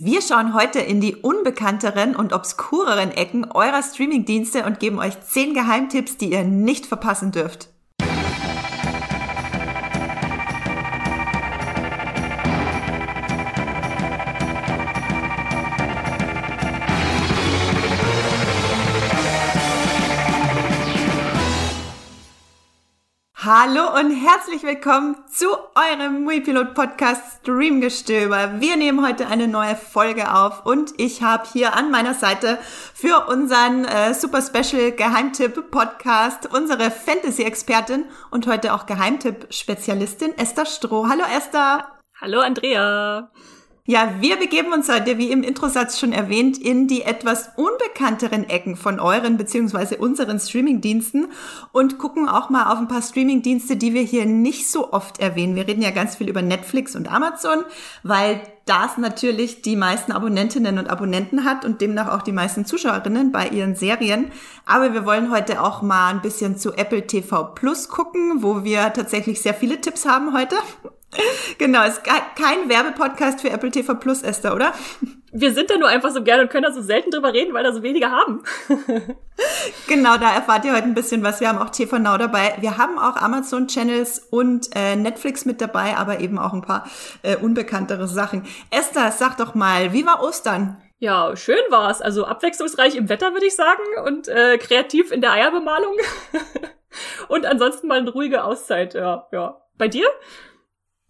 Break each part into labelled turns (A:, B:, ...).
A: Wir schauen heute in die unbekannteren und obskureren Ecken eurer Streamingdienste und geben euch 10 Geheimtipps, die ihr nicht verpassen dürft. Hallo und herzlich willkommen zu eurem Muipilot Podcast Streamgestöber. Wir nehmen heute eine neue Folge auf und ich habe hier an meiner Seite für unseren äh, Super Special Geheimtipp Podcast unsere Fantasy Expertin und heute auch Geheimtipp Spezialistin Esther Stroh. Hallo Esther.
B: Hallo Andrea.
A: Ja, wir begeben uns heute, wie im Introsatz schon erwähnt, in die etwas unbekannteren Ecken von euren beziehungsweise unseren Streamingdiensten und gucken auch mal auf ein paar Streamingdienste, die wir hier nicht so oft erwähnen. Wir reden ja ganz viel über Netflix und Amazon, weil das natürlich die meisten Abonnentinnen und Abonnenten hat und demnach auch die meisten Zuschauerinnen bei ihren Serien. Aber wir wollen heute auch mal ein bisschen zu Apple TV Plus gucken, wo wir tatsächlich sehr viele Tipps haben heute. Genau, ist kein Werbepodcast für Apple TV Plus, Esther, oder?
B: Wir sind da nur einfach so gerne und können da so selten drüber reden, weil da so wenige haben.
A: genau, da erfahrt ihr heute ein bisschen was. Wir haben auch TV Now dabei. Wir haben auch Amazon Channels und äh, Netflix mit dabei, aber eben auch ein paar äh, unbekanntere Sachen. Esther, sag doch mal, wie war Ostern?
B: Ja, schön war's. Also abwechslungsreich im Wetter, würde ich sagen, und äh, kreativ in der Eierbemalung. und ansonsten mal eine ruhige Auszeit, ja, ja. Bei dir?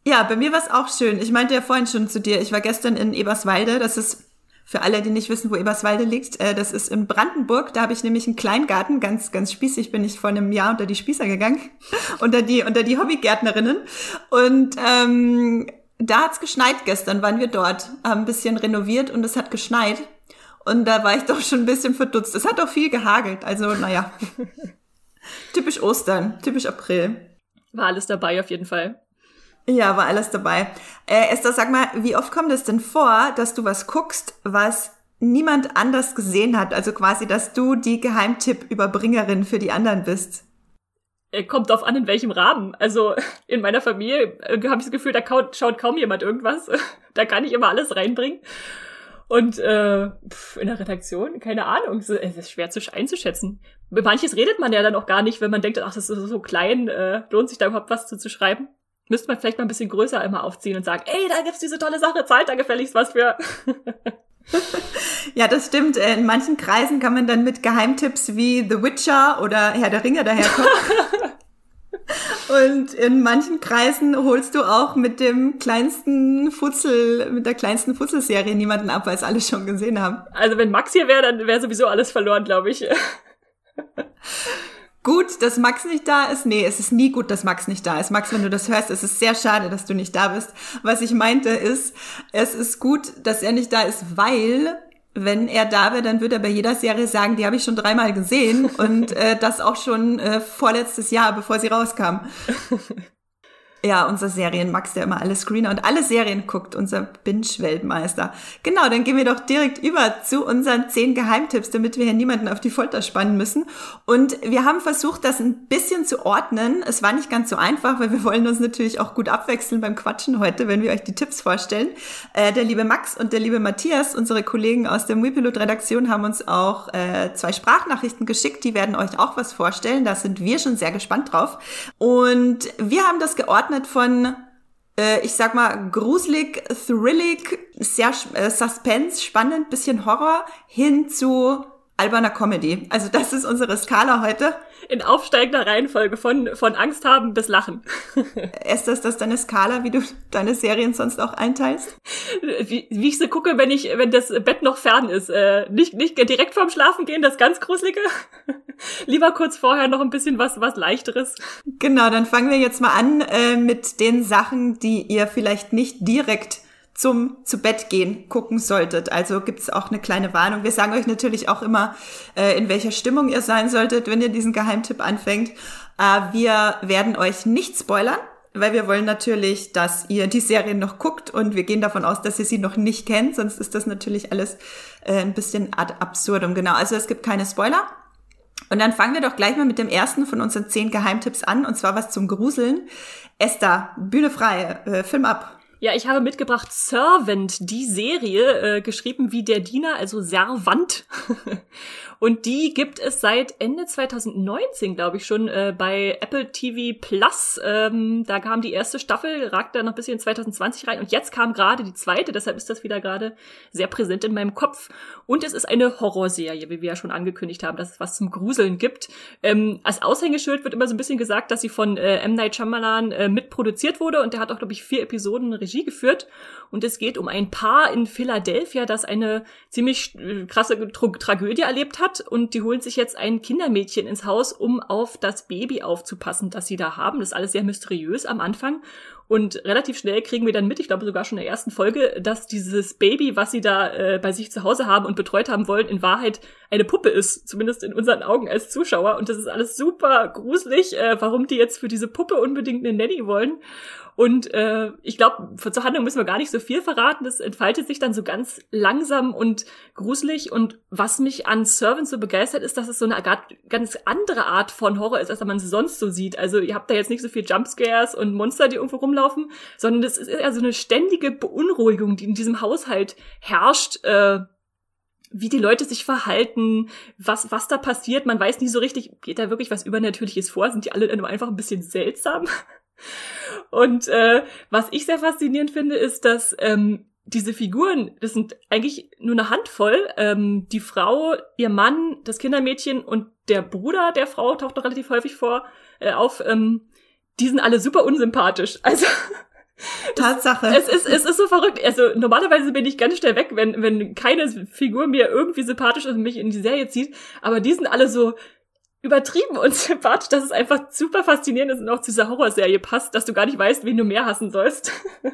A: Ja, bei mir war es auch schön. Ich meinte ja vorhin schon zu dir, ich war gestern in Eberswalde. Das ist für alle, die nicht wissen, wo Eberswalde liegt, äh, das ist in Brandenburg. Da habe ich nämlich einen Kleingarten, ganz, ganz spießig bin ich vor einem Jahr unter die Spießer gegangen, unter die, unter die Hobbygärtnerinnen. Und ähm, da hat's geschneit gestern, waren wir dort, haben ein bisschen renoviert und es hat geschneit. Und da war ich doch schon ein bisschen verdutzt. Es hat auch viel gehagelt, also naja. typisch Ostern, typisch April.
B: War alles dabei auf jeden Fall.
A: Ja, war alles dabei. Äh, Esther, sag mal, wie oft kommt es denn vor, dass du was guckst, was niemand anders gesehen hat? Also quasi, dass du die Geheimtipp-Überbringerin für die anderen bist?
B: Äh, kommt drauf an, in welchem Rahmen. Also in meiner Familie äh, habe ich das Gefühl, da schaut kaum jemand irgendwas. da kann ich immer alles reinbringen. Und äh, in der Redaktion, keine Ahnung, es ist schwer zu einzuschätzen. Manches redet man ja dann auch gar nicht, wenn man denkt, ach, das ist so klein, äh, lohnt sich da überhaupt was zu, zu schreiben müsste man vielleicht mal ein bisschen größer immer aufziehen und sagen, ey, da gibt's diese tolle Sache, zahlt da gefälligst was für.
A: ja, das stimmt. Äh, in manchen Kreisen kann man dann mit Geheimtipps wie The Witcher oder Herr der Ringe daherkommen. Und in manchen Kreisen holst du auch mit dem kleinsten Futzel, mit der kleinsten Futzelserie niemanden ab, weil es alle schon gesehen haben.
B: Also wenn Max hier wäre, dann wäre sowieso alles verloren, glaube ich.
A: Gut, dass Max nicht da ist. Nee, es ist nie gut, dass Max nicht da ist. Max, wenn du das hörst, es ist sehr schade, dass du nicht da bist. Was ich meinte ist, es ist gut, dass er nicht da ist, weil wenn er da wäre, dann würde er bei jeder Serie sagen, die habe ich schon dreimal gesehen und äh, das auch schon äh, vorletztes Jahr, bevor sie rauskam. Ja, unser Serienmax, der immer alle Screener und alle Serien guckt, unser Binge-Weltmeister. Genau, dann gehen wir doch direkt über zu unseren zehn Geheimtipps, damit wir hier niemanden auf die Folter spannen müssen. Und wir haben versucht, das ein bisschen zu ordnen. Es war nicht ganz so einfach, weil wir wollen uns natürlich auch gut abwechseln beim Quatschen heute, wenn wir euch die Tipps vorstellen. Äh, der liebe Max und der liebe Matthias, unsere Kollegen aus der Muipilot-Redaktion, haben uns auch äh, zwei Sprachnachrichten geschickt. Die werden euch auch was vorstellen. Da sind wir schon sehr gespannt drauf. Und wir haben das geordnet geordnet von, äh, ich sag mal, gruselig, thrillig, sehr äh, Suspense, spannend, bisschen Horror hin zu alberner Comedy. Also das ist unsere Skala heute.
B: In aufsteigender Reihenfolge von, von Angst haben bis Lachen.
A: Ist das das deine Skala, wie du deine Serien sonst auch einteilst?
B: Wie, wie ich sie gucke, wenn ich, wenn das Bett noch fern ist. Äh, nicht, nicht direkt vorm Schlafen gehen, das ganz Gruselige. Lieber kurz vorher noch ein bisschen was, was Leichteres.
A: Genau, dann fangen wir jetzt mal an äh, mit den Sachen, die ihr vielleicht nicht direkt zum zu Bett gehen gucken solltet. Also gibt's auch eine kleine Warnung. Wir sagen euch natürlich auch immer, äh, in welcher Stimmung ihr sein solltet, wenn ihr diesen Geheimtipp anfängt. Äh, wir werden euch nicht spoilern, weil wir wollen natürlich, dass ihr die Serie noch guckt und wir gehen davon aus, dass ihr sie noch nicht kennt, sonst ist das natürlich alles äh, ein bisschen ad absurdum. Genau, also es gibt keine Spoiler. Und dann fangen wir doch gleich mal mit dem ersten von unseren zehn Geheimtipps an, und zwar was zum Gruseln. Esther, Bühne frei, äh, Film ab.
B: Ja, ich habe mitgebracht Servant, die Serie, äh, geschrieben wie der Diener, also Servant. Und die gibt es seit Ende 2019, glaube ich, schon äh, bei Apple TV Plus. Ähm, da kam die erste Staffel, ragt da noch ein bisschen in 2020 rein. Und jetzt kam gerade die zweite, deshalb ist das wieder gerade sehr präsent in meinem Kopf. Und es ist eine Horrorserie, wie wir ja schon angekündigt haben, dass es was zum Gruseln gibt. Ähm, als Aushängeschild wird immer so ein bisschen gesagt, dass sie von äh, M. Night Shyamalan äh, mitproduziert wurde. Und der hat auch, glaube ich, vier Episoden Regie geführt. Und es geht um ein Paar in Philadelphia, das eine ziemlich äh, krasse Tra Tragödie erlebt hat und die holen sich jetzt ein Kindermädchen ins Haus, um auf das Baby aufzupassen, das sie da haben. Das ist alles sehr mysteriös am Anfang. Und relativ schnell kriegen wir dann mit, ich glaube sogar schon in der ersten Folge, dass dieses Baby, was sie da äh, bei sich zu Hause haben und betreut haben wollen, in Wahrheit eine Puppe ist, zumindest in unseren Augen als Zuschauer. Und das ist alles super gruselig, äh, warum die jetzt für diese Puppe unbedingt eine Nanny wollen. Und äh, ich glaube, zur Handlung müssen wir gar nicht so viel verraten. Das entfaltet sich dann so ganz langsam und gruselig. Und was mich an Servant so begeistert, ist, dass es so eine ganz andere Art von Horror ist, als man es sonst so sieht. Also ihr habt da jetzt nicht so viel Jumpscares und Monster, die irgendwo rumlaufen, sondern es ist eher so eine ständige Beunruhigung, die in diesem Haushalt herrscht. Äh, wie die Leute sich verhalten, was, was da passiert. Man weiß nie so richtig, geht da wirklich was Übernatürliches vor? Sind die alle nur einfach ein bisschen seltsam? Und äh, was ich sehr faszinierend finde, ist, dass ähm, diese Figuren, das sind eigentlich nur eine Handvoll. Ähm, die Frau, ihr Mann, das Kindermädchen und der Bruder der Frau taucht noch relativ häufig vor äh, auf. Ähm, die sind alle super unsympathisch. Also
A: Tatsache.
B: Es ist, es ist so verrückt. Also normalerweise bin ich ganz schnell weg, wenn, wenn keine Figur mir irgendwie sympathisch ist und mich in die Serie zieht. Aber die sind alle so, übertrieben und sympathisch, dass es einfach super faszinierend ist und auch zu dieser Horrorserie passt, dass du gar nicht weißt, wen du mehr hassen sollst.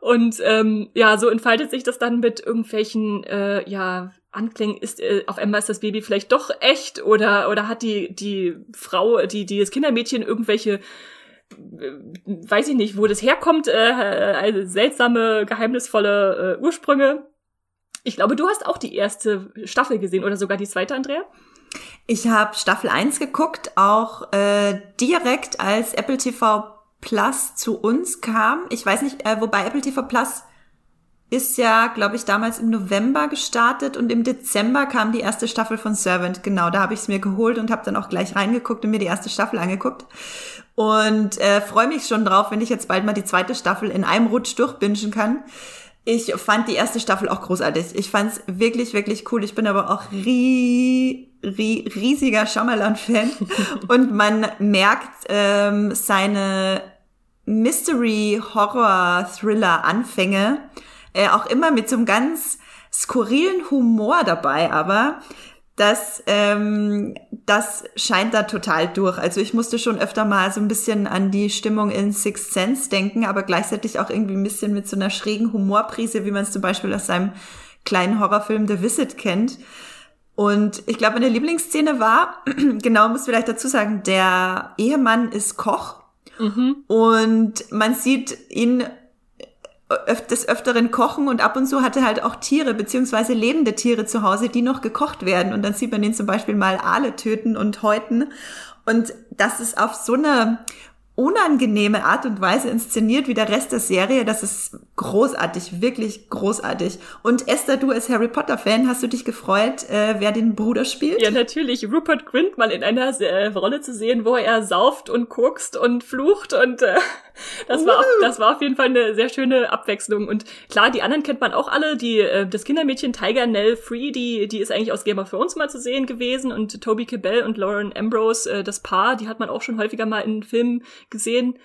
B: und ähm, ja, so entfaltet sich das dann mit irgendwelchen, äh, ja, Anklängen, ist äh, auf einmal ist das Baby vielleicht doch echt oder oder hat die die Frau, die die das Kindermädchen irgendwelche weiß ich nicht, wo das herkommt, äh, also seltsame, geheimnisvolle äh, Ursprünge. Ich glaube, du hast auch die erste Staffel gesehen oder sogar die zweite, Andrea?
A: Ich habe Staffel 1 geguckt, auch äh, direkt als Apple TV Plus zu uns kam. Ich weiß nicht, äh, wobei Apple TV Plus ist ja, glaube ich, damals im November gestartet und im Dezember kam die erste Staffel von Servant. Genau, da habe ich es mir geholt und habe dann auch gleich reingeguckt und mir die erste Staffel angeguckt. Und äh, freue mich schon drauf, wenn ich jetzt bald mal die zweite Staffel in einem Rutsch durchbingen kann. Ich fand die erste Staffel auch großartig. Ich fand es wirklich, wirklich cool. Ich bin aber auch rie, rie, riesiger Shyamalan-Fan. und man merkt ähm, seine Mystery-Horror-Thriller-Anfänge äh, auch immer mit so einem ganz skurrilen Humor dabei, aber das, ähm, das scheint da total durch. Also ich musste schon öfter mal so ein bisschen an die Stimmung in Sixth Sense denken, aber gleichzeitig auch irgendwie ein bisschen mit so einer schrägen Humorprise, wie man es zum Beispiel aus seinem kleinen Horrorfilm The Visit kennt. Und ich glaube, meine Lieblingsszene war, genau, muss vielleicht dazu sagen, der Ehemann ist Koch mhm. und man sieht ihn des Öfteren kochen und ab und zu hatte halt auch Tiere beziehungsweise lebende Tiere zu Hause, die noch gekocht werden. Und dann sieht man ihn zum Beispiel mal Aale töten und häuten. Und das ist auf so eine unangenehme Art und Weise inszeniert wie der Rest der Serie. Das ist großartig, wirklich großartig. Und Esther, du als Harry Potter Fan, hast du dich gefreut, äh, wer den Bruder spielt?
B: Ja, natürlich. Rupert Grint mal in einer äh, Rolle zu sehen, wo er sauft und kokst und flucht und äh, das war, auf, das war auf jeden Fall eine sehr schöne Abwechslung. Und klar, die anderen kennt man auch alle. Die, äh, das Kindermädchen Tiger Nell Free, die, die ist eigentlich aus Game of Thrones mal zu sehen gewesen. Und Toby Cabell und Lauren Ambrose, äh, das Paar, die hat man auch schon häufiger mal in Filmen gesehen.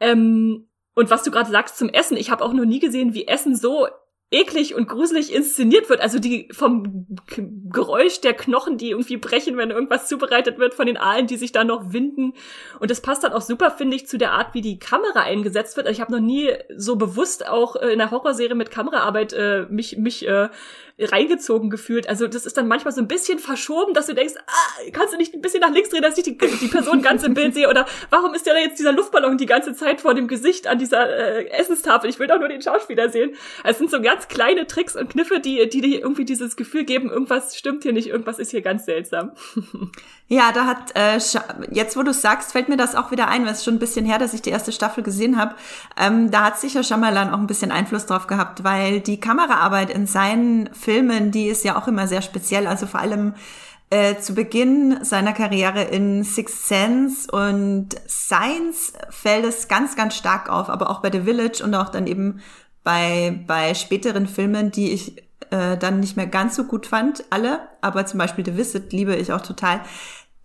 B: Ähm, und was du gerade sagst zum Essen, ich habe auch noch nie gesehen, wie Essen so eklig und gruselig inszeniert wird. Also die vom Geräusch der Knochen, die irgendwie brechen, wenn irgendwas zubereitet wird, von den Aalen, die sich da noch winden. Und das passt dann auch super, finde ich, zu der Art, wie die Kamera eingesetzt wird. Also ich habe noch nie so bewusst auch äh, in der Horrorserie mit Kameraarbeit äh, mich, mich äh, reingezogen gefühlt. Also das ist dann manchmal so ein bisschen verschoben, dass du denkst, ah, kannst du nicht ein bisschen nach links drehen, dass ich die, die Person ganz im Bild sehe? Oder warum ist ja da jetzt dieser Luftballon die ganze Zeit vor dem Gesicht an dieser äh, Essenstafel? Ich will doch nur den Schauspieler sehen. Es sind so ganz kleine Tricks und Kniffe, die, die dir irgendwie dieses Gefühl geben, irgendwas stimmt hier nicht, irgendwas ist hier ganz seltsam.
A: Ja, da hat, äh, jetzt wo du sagst, fällt mir das auch wieder ein, weil es schon ein bisschen her, dass ich die erste Staffel gesehen habe. Ähm, da hat sicher Shyamalan auch ein bisschen Einfluss drauf gehabt, weil die Kameraarbeit in seinen Filmen, die ist ja auch immer sehr speziell. Also vor allem äh, zu Beginn seiner Karriere in Sixth Sense und Science fällt es ganz, ganz stark auf, aber auch bei The Village und auch dann eben bei, bei späteren Filmen, die ich äh, dann nicht mehr ganz so gut fand, alle, aber zum Beispiel The Visit liebe ich auch total.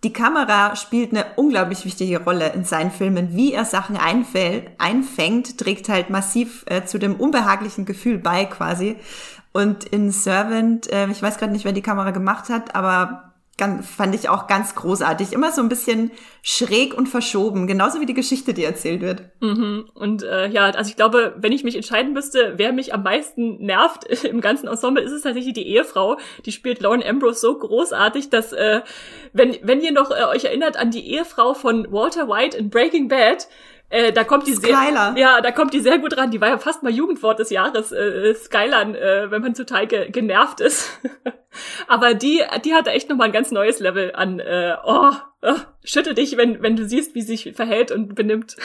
A: Die Kamera spielt eine unglaublich wichtige Rolle in seinen Filmen. Wie er Sachen einfällt, einfängt, trägt halt massiv äh, zu dem unbehaglichen Gefühl bei quasi. Und in Servant, äh, ich weiß gerade nicht, wer die Kamera gemacht hat, aber ganz, fand ich auch ganz großartig. Immer so ein bisschen schräg und verschoben, genauso wie die Geschichte, die erzählt wird.
B: Mhm. Und äh, ja, also ich glaube, wenn ich mich entscheiden müsste, wer mich am meisten nervt im ganzen Ensemble, ist es tatsächlich die Ehefrau. Die spielt Lauren Ambrose so großartig, dass äh, wenn wenn ihr noch äh, euch erinnert an die Ehefrau von Walter White in Breaking Bad, äh, da kommt die
A: Skylar.
B: sehr, ja, da kommt die sehr gut ran. Die war ja fast mal Jugendwort des Jahres, äh, Skylan, äh, wenn man total ge genervt ist. Aber die, die hatte echt nochmal ein ganz neues Level an, äh, oh, oh, schüttel dich, wenn, wenn du siehst, wie sie sich verhält und benimmt.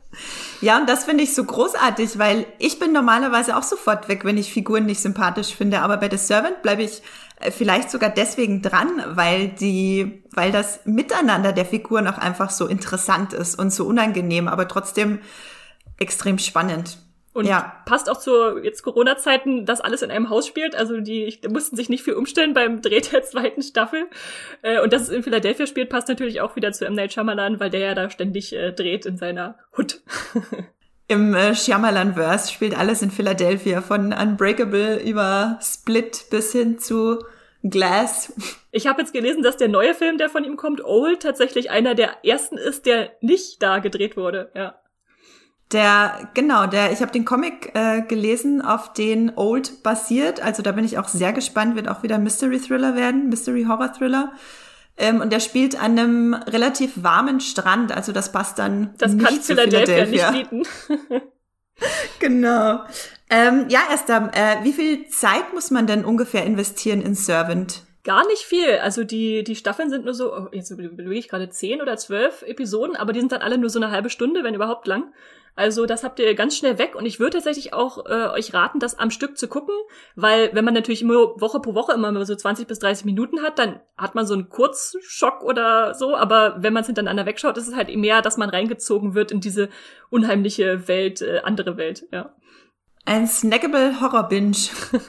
A: ja, und das finde ich so großartig, weil ich bin normalerweise auch sofort weg, wenn ich Figuren nicht sympathisch finde. Aber bei The Servant bleibe ich äh, vielleicht sogar deswegen dran, weil die, weil das Miteinander der Figuren auch einfach so interessant ist und so unangenehm, aber trotzdem extrem spannend.
B: Und ja. passt auch zu jetzt Corona-Zeiten, dass alles in einem Haus spielt. Also die, die mussten sich nicht viel umstellen beim Dreh der zweiten Staffel. Äh, und dass es in Philadelphia spielt, passt natürlich auch wieder zu M. Night Shyamalan, weil der ja da ständig äh, dreht in seiner Hut.
A: Im äh, Shyamalan-Verse spielt alles in Philadelphia, von Unbreakable über Split bis hin zu Glass.
B: Ich habe jetzt gelesen, dass der neue Film, der von ihm kommt, Old, tatsächlich einer der ersten ist, der nicht da gedreht wurde. Ja.
A: Der, genau, der, ich habe den Comic äh, gelesen, auf den Old basiert. Also da bin ich auch sehr gespannt, wird auch wieder Mystery Thriller werden, Mystery Horror Thriller. Ähm, und der spielt an einem relativ warmen Strand, also das passt dann.
B: Das nicht kann Philadelphia, Philadelphia nicht bieten.
A: genau. Ähm, ja, Esther, äh, wie viel Zeit muss man denn ungefähr investieren in Servant?
B: Gar nicht viel. Also die, die Staffeln sind nur so, oh, jetzt überlege ich gerade zehn oder zwölf Episoden, aber die sind dann alle nur so eine halbe Stunde, wenn überhaupt lang. Also das habt ihr ganz schnell weg und ich würde tatsächlich auch äh, euch raten, das am Stück zu gucken, weil wenn man natürlich immer Woche pro Woche immer so 20 bis 30 Minuten hat, dann hat man so einen Kurzschock oder so, aber wenn man es hintereinander wegschaut, ist es halt mehr, dass man reingezogen wird in diese unheimliche Welt, äh, andere Welt, ja.
A: Ein snackable Horror-Binge.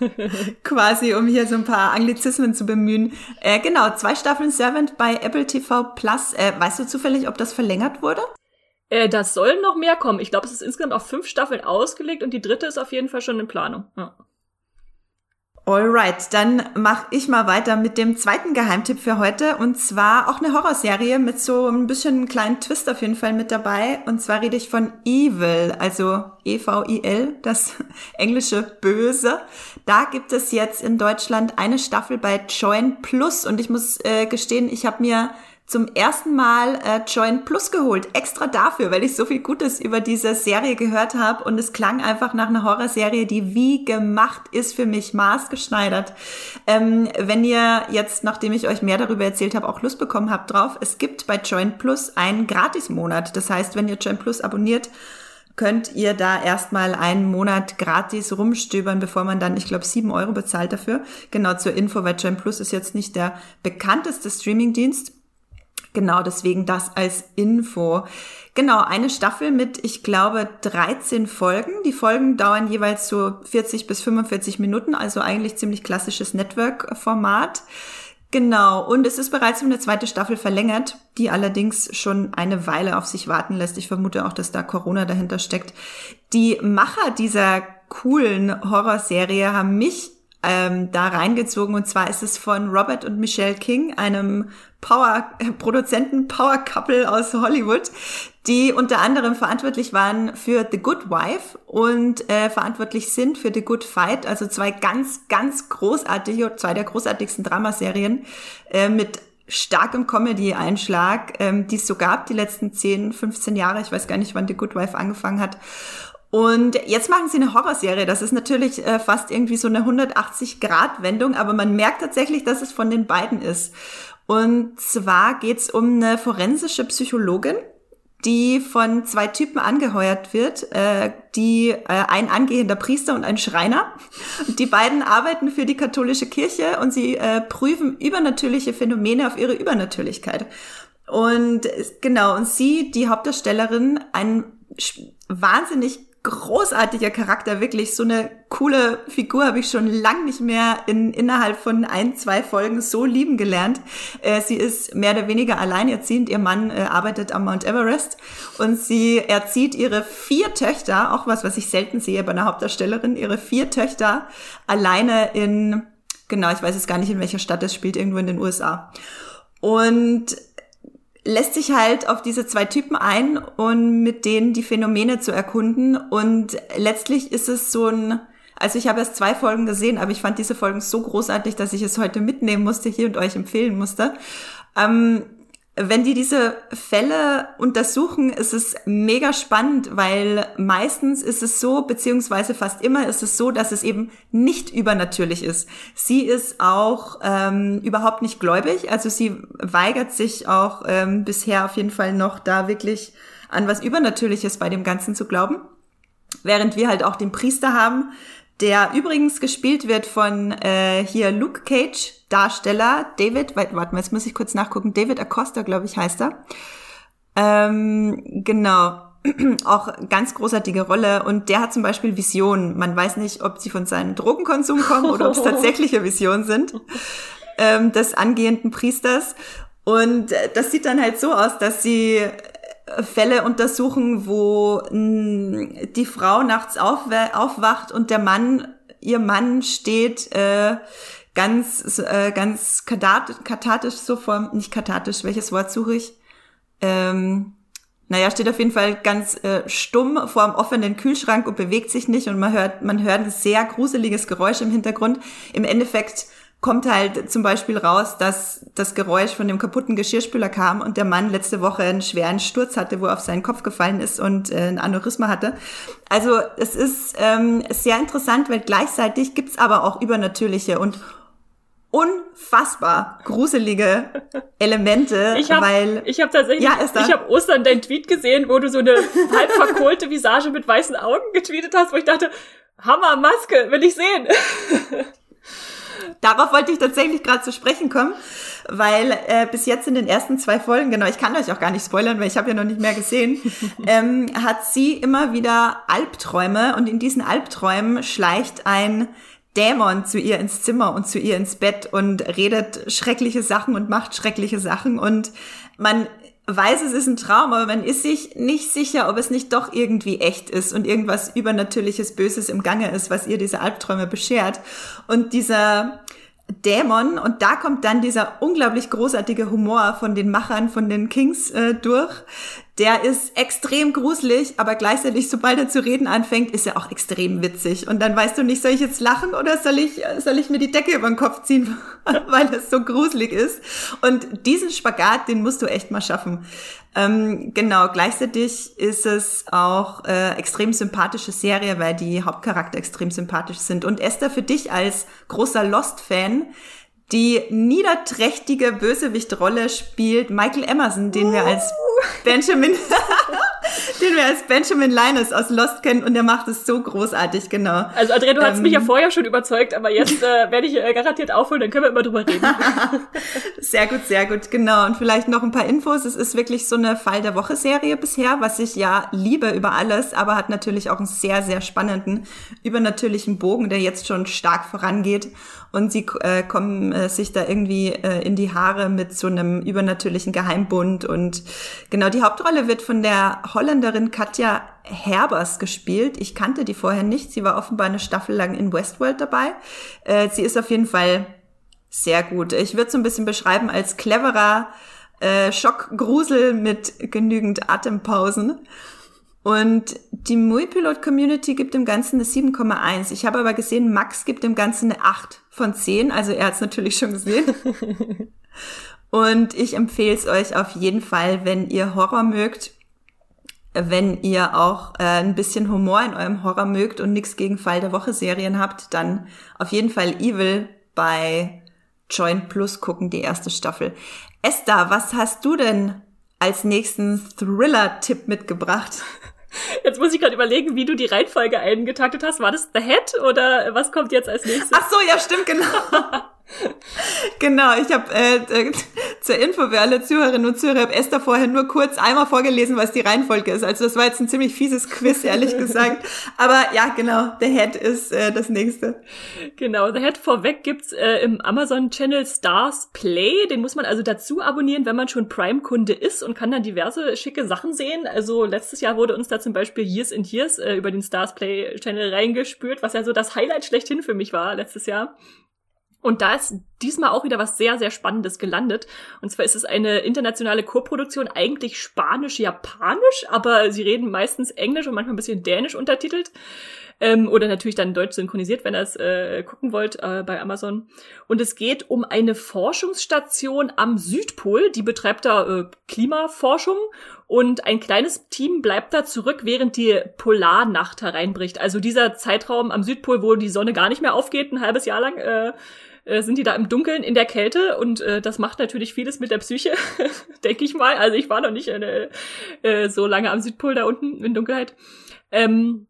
A: Quasi, um hier so ein paar Anglizismen zu bemühen. Äh, genau, zwei Staffeln Servant bei Apple TV Plus. Äh, weißt du zufällig, ob das verlängert wurde?
B: Äh, das sollen noch mehr kommen. Ich glaube, es ist insgesamt auf fünf Staffeln ausgelegt und die dritte ist auf jeden Fall schon in Planung. Ja.
A: Alright, dann mache ich mal weiter mit dem zweiten Geheimtipp für heute und zwar auch eine Horrorserie mit so ein bisschen einen kleinen Twist auf jeden Fall mit dabei und zwar rede ich von Evil, also E-V-I-L, das englische Böse. Da gibt es jetzt in Deutschland eine Staffel bei Join Plus und ich muss äh, gestehen, ich habe mir zum ersten Mal äh, Join Plus geholt, extra dafür, weil ich so viel Gutes über diese Serie gehört habe und es klang einfach nach einer Horrorserie, die wie gemacht ist für mich, maßgeschneidert. Ähm, wenn ihr jetzt, nachdem ich euch mehr darüber erzählt habe, auch Lust bekommen habt drauf, es gibt bei Join Plus einen Gratis-Monat. Das heißt, wenn ihr Join Plus abonniert, könnt ihr da erstmal einen Monat gratis rumstöbern, bevor man dann, ich glaube, sieben Euro bezahlt dafür. Genau zur Info, weil Join Plus ist jetzt nicht der bekannteste Streamingdienst. Genau, deswegen das als Info. Genau, eine Staffel mit, ich glaube, 13 Folgen. Die Folgen dauern jeweils so 40 bis 45 Minuten, also eigentlich ziemlich klassisches Network-Format. Genau, und es ist bereits um eine zweite Staffel verlängert, die allerdings schon eine Weile auf sich warten lässt. Ich vermute auch, dass da Corona dahinter steckt. Die Macher dieser coolen Horrorserie haben mich ähm, da reingezogen. Und zwar ist es von Robert und Michelle King, einem Power, äh, Produzenten Power Couple aus Hollywood, die unter anderem verantwortlich waren für The Good Wife und äh, verantwortlich sind für The Good Fight, also zwei ganz, ganz großartige, zwei der großartigsten Dramaserien äh, mit starkem Comedy-Einschlag, ähm, die es so gab, die letzten 10, 15 Jahre. Ich weiß gar nicht, wann The Good Wife angefangen hat. Und jetzt machen sie eine Horrorserie. Das ist natürlich äh, fast irgendwie so eine 180-Grad-Wendung, aber man merkt tatsächlich, dass es von den beiden ist. Und zwar geht's um eine forensische Psychologin, die von zwei Typen angeheuert wird, äh, die äh, ein angehender Priester und ein Schreiner. Die beiden arbeiten für die katholische Kirche und sie äh, prüfen übernatürliche Phänomene auf ihre Übernatürlichkeit. Und genau, und sie, die Hauptdarstellerin, ein wahnsinnig großartiger Charakter, wirklich so eine coole Figur habe ich schon lang nicht mehr in, innerhalb von ein, zwei Folgen so lieben gelernt. Äh, sie ist mehr oder weniger alleinerziehend. Ihr Mann äh, arbeitet am Mount Everest und sie erzieht ihre vier Töchter, auch was, was ich selten sehe bei einer Hauptdarstellerin, ihre vier Töchter alleine in, genau, ich weiß jetzt gar nicht, in welcher Stadt es spielt, irgendwo in den USA. Und lässt sich halt auf diese zwei Typen ein und mit denen die Phänomene zu erkunden. Und letztlich ist es so ein, also ich habe erst zwei Folgen gesehen, aber ich fand diese Folgen so großartig, dass ich es heute mitnehmen musste hier und euch empfehlen musste. Ähm, wenn die diese Fälle untersuchen, ist es mega spannend, weil meistens ist es so, beziehungsweise fast immer ist es so, dass es eben nicht übernatürlich ist. Sie ist auch ähm, überhaupt nicht gläubig, also sie weigert sich auch ähm, bisher auf jeden Fall noch da wirklich an was Übernatürliches bei dem Ganzen zu glauben. Während wir halt auch den Priester haben, der übrigens gespielt wird von äh, hier Luke Cage, Darsteller David, warte mal, jetzt muss ich kurz nachgucken, David Acosta, glaube ich, heißt er. Ähm, genau, auch ganz großartige Rolle und der hat zum Beispiel Visionen. Man weiß nicht, ob sie von seinem Drogenkonsum kommen oder ob es tatsächliche Visionen sind ähm, des angehenden Priesters. Und äh, das sieht dann halt so aus, dass sie Fälle untersuchen, wo die Frau nachts aufwacht und der Mann, ihr Mann steht äh, ganz, äh, ganz kathartisch so vor, nicht kathartisch, welches Wort suche ich? Ähm, naja, steht auf jeden Fall ganz äh, stumm vor einem offenen Kühlschrank und bewegt sich nicht und man hört, man hört ein sehr gruseliges Geräusch im Hintergrund. Im Endeffekt kommt halt zum Beispiel raus, dass das Geräusch von dem kaputten Geschirrspüler kam und der Mann letzte Woche einen schweren Sturz hatte, wo er auf seinen Kopf gefallen ist und äh, ein Aneurysma hatte. Also es ist ähm, sehr interessant, weil gleichzeitig gibt's aber auch übernatürliche und unfassbar gruselige Elemente,
B: ich hab,
A: weil
B: ich habe tatsächlich ja, ich habe Ostern deinen Tweet gesehen, wo du so eine halb verkohlte Visage mit weißen Augen getweetet hast, wo ich dachte, Hammer Maske, will ich sehen.
A: Darauf wollte ich tatsächlich gerade zu sprechen kommen, weil äh, bis jetzt in den ersten zwei Folgen, genau, ich kann euch auch gar nicht spoilern, weil ich habe ja noch nicht mehr gesehen, ähm, hat sie immer wieder Albträume und in diesen Albträumen schleicht ein Dämon zu ihr ins Zimmer und zu ihr ins Bett und redet schreckliche Sachen und macht schreckliche Sachen und man weiß, es ist ein Traum, aber man ist sich nicht sicher, ob es nicht doch irgendwie echt ist und irgendwas übernatürliches Böses im Gange ist, was ihr diese Albträume beschert. Und dieser Dämon, und da kommt dann dieser unglaublich großartige Humor von den Machern von den Kings äh, durch, der ist extrem gruselig, aber gleichzeitig, sobald er zu reden anfängt, ist er auch extrem witzig. Und dann weißt du nicht, soll ich jetzt lachen oder soll ich, soll ich mir die Decke über den Kopf ziehen, weil es so gruselig ist. Und diesen Spagat, den musst du echt mal schaffen. Ähm, genau, gleichzeitig ist es auch äh, extrem sympathische Serie, weil die Hauptcharakter extrem sympathisch sind. Und Esther, für dich als großer Lost-Fan, die niederträchtige Bösewichtrolle spielt Michael Emerson, den wir als Benjamin, den wir als Benjamin Linus aus Lost kennen und der macht es so großartig, genau.
B: Also Andrea, du ähm, hast mich ja vorher schon überzeugt, aber jetzt äh, werde ich äh, garantiert aufholen, dann können wir immer drüber reden.
A: sehr gut, sehr gut, genau. Und vielleicht noch ein paar Infos. Es ist wirklich so eine Fall der Woche Serie bisher, was ich ja liebe über alles, aber hat natürlich auch einen sehr, sehr spannenden, übernatürlichen Bogen, der jetzt schon stark vorangeht und sie äh, kommen äh, sich da irgendwie äh, in die Haare mit so einem übernatürlichen Geheimbund und genau die Hauptrolle wird von der Holländer Darstellerin Katja Herbers gespielt. Ich kannte die vorher nicht. Sie war offenbar eine Staffel lang in Westworld dabei. Äh, sie ist auf jeden Fall sehr gut. Ich würde so ein bisschen beschreiben als cleverer äh, Schockgrusel mit genügend Atempausen. Und die Muipilot-Community gibt dem Ganzen eine 7,1. Ich habe aber gesehen, Max gibt dem Ganzen eine 8 von 10. Also er hat es natürlich schon gesehen. Und ich empfehle es euch auf jeden Fall, wenn ihr Horror mögt, wenn ihr auch äh, ein bisschen Humor in eurem Horror mögt und nichts gegen Fall der Woche Serien habt, dann auf jeden Fall Evil bei Joint Plus gucken, die erste Staffel. Esther, was hast du denn als nächsten Thriller-Tipp mitgebracht?
B: Jetzt muss ich gerade überlegen, wie du die Reihenfolge eingetaktet hast. War das The Head oder was kommt jetzt als nächstes?
A: Ach so, ja, stimmt, genau. genau, ich habe äh, äh, zur Info für alle Zuhörerinnen und Zuhörer, habe Esther vorher nur kurz einmal vorgelesen, was die Reihenfolge ist. Also das war jetzt ein ziemlich fieses Quiz, ehrlich gesagt. Aber ja, genau, The Head ist äh, das nächste.
B: Genau, The Head vorweg gibt's äh, im Amazon-Channel Stars Play. Den muss man also dazu abonnieren, wenn man schon Prime-Kunde ist und kann dann diverse schicke Sachen sehen. Also letztes Jahr wurde uns da zum Beispiel Years and Years äh, über den Stars Play-Channel reingespürt, was ja so das Highlight schlechthin für mich war letztes Jahr. Und da ist diesmal auch wieder was sehr, sehr Spannendes gelandet. Und zwar ist es eine internationale Co-Produktion, eigentlich Spanisch-Japanisch, aber sie reden meistens Englisch und manchmal ein bisschen Dänisch untertitelt. Ähm, oder natürlich dann deutsch synchronisiert, wenn ihr es äh, gucken wollt äh, bei Amazon. Und es geht um eine Forschungsstation am Südpol, die betreibt da äh, Klimaforschung und ein kleines Team bleibt da zurück, während die Polarnacht hereinbricht. Also dieser Zeitraum am Südpol, wo die Sonne gar nicht mehr aufgeht, ein halbes Jahr lang, äh, äh, sind die da im Dunkeln in der Kälte und äh, das macht natürlich vieles mit der Psyche, denke ich mal. Also ich war noch nicht eine, äh, so lange am Südpol da unten in Dunkelheit. Ähm,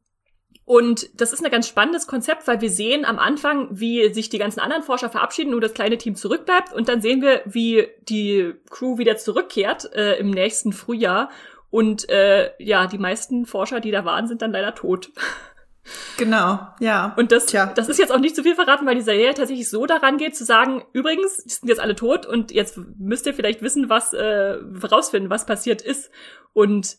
B: und das ist ein ganz spannendes Konzept, weil wir sehen am Anfang, wie sich die ganzen anderen Forscher verabschieden, nur das kleine Team zurückbleibt. Und dann sehen wir, wie die Crew wieder zurückkehrt äh, im nächsten Frühjahr. Und äh, ja, die meisten Forscher, die da waren, sind dann leider tot.
A: Genau, ja.
B: Und das, Tja. das ist jetzt auch nicht zu viel verraten, weil die Serie tatsächlich so daran geht, zu sagen, übrigens, die sind jetzt alle tot und jetzt müsst ihr vielleicht wissen, was, äh, rausfinden, was passiert ist. Und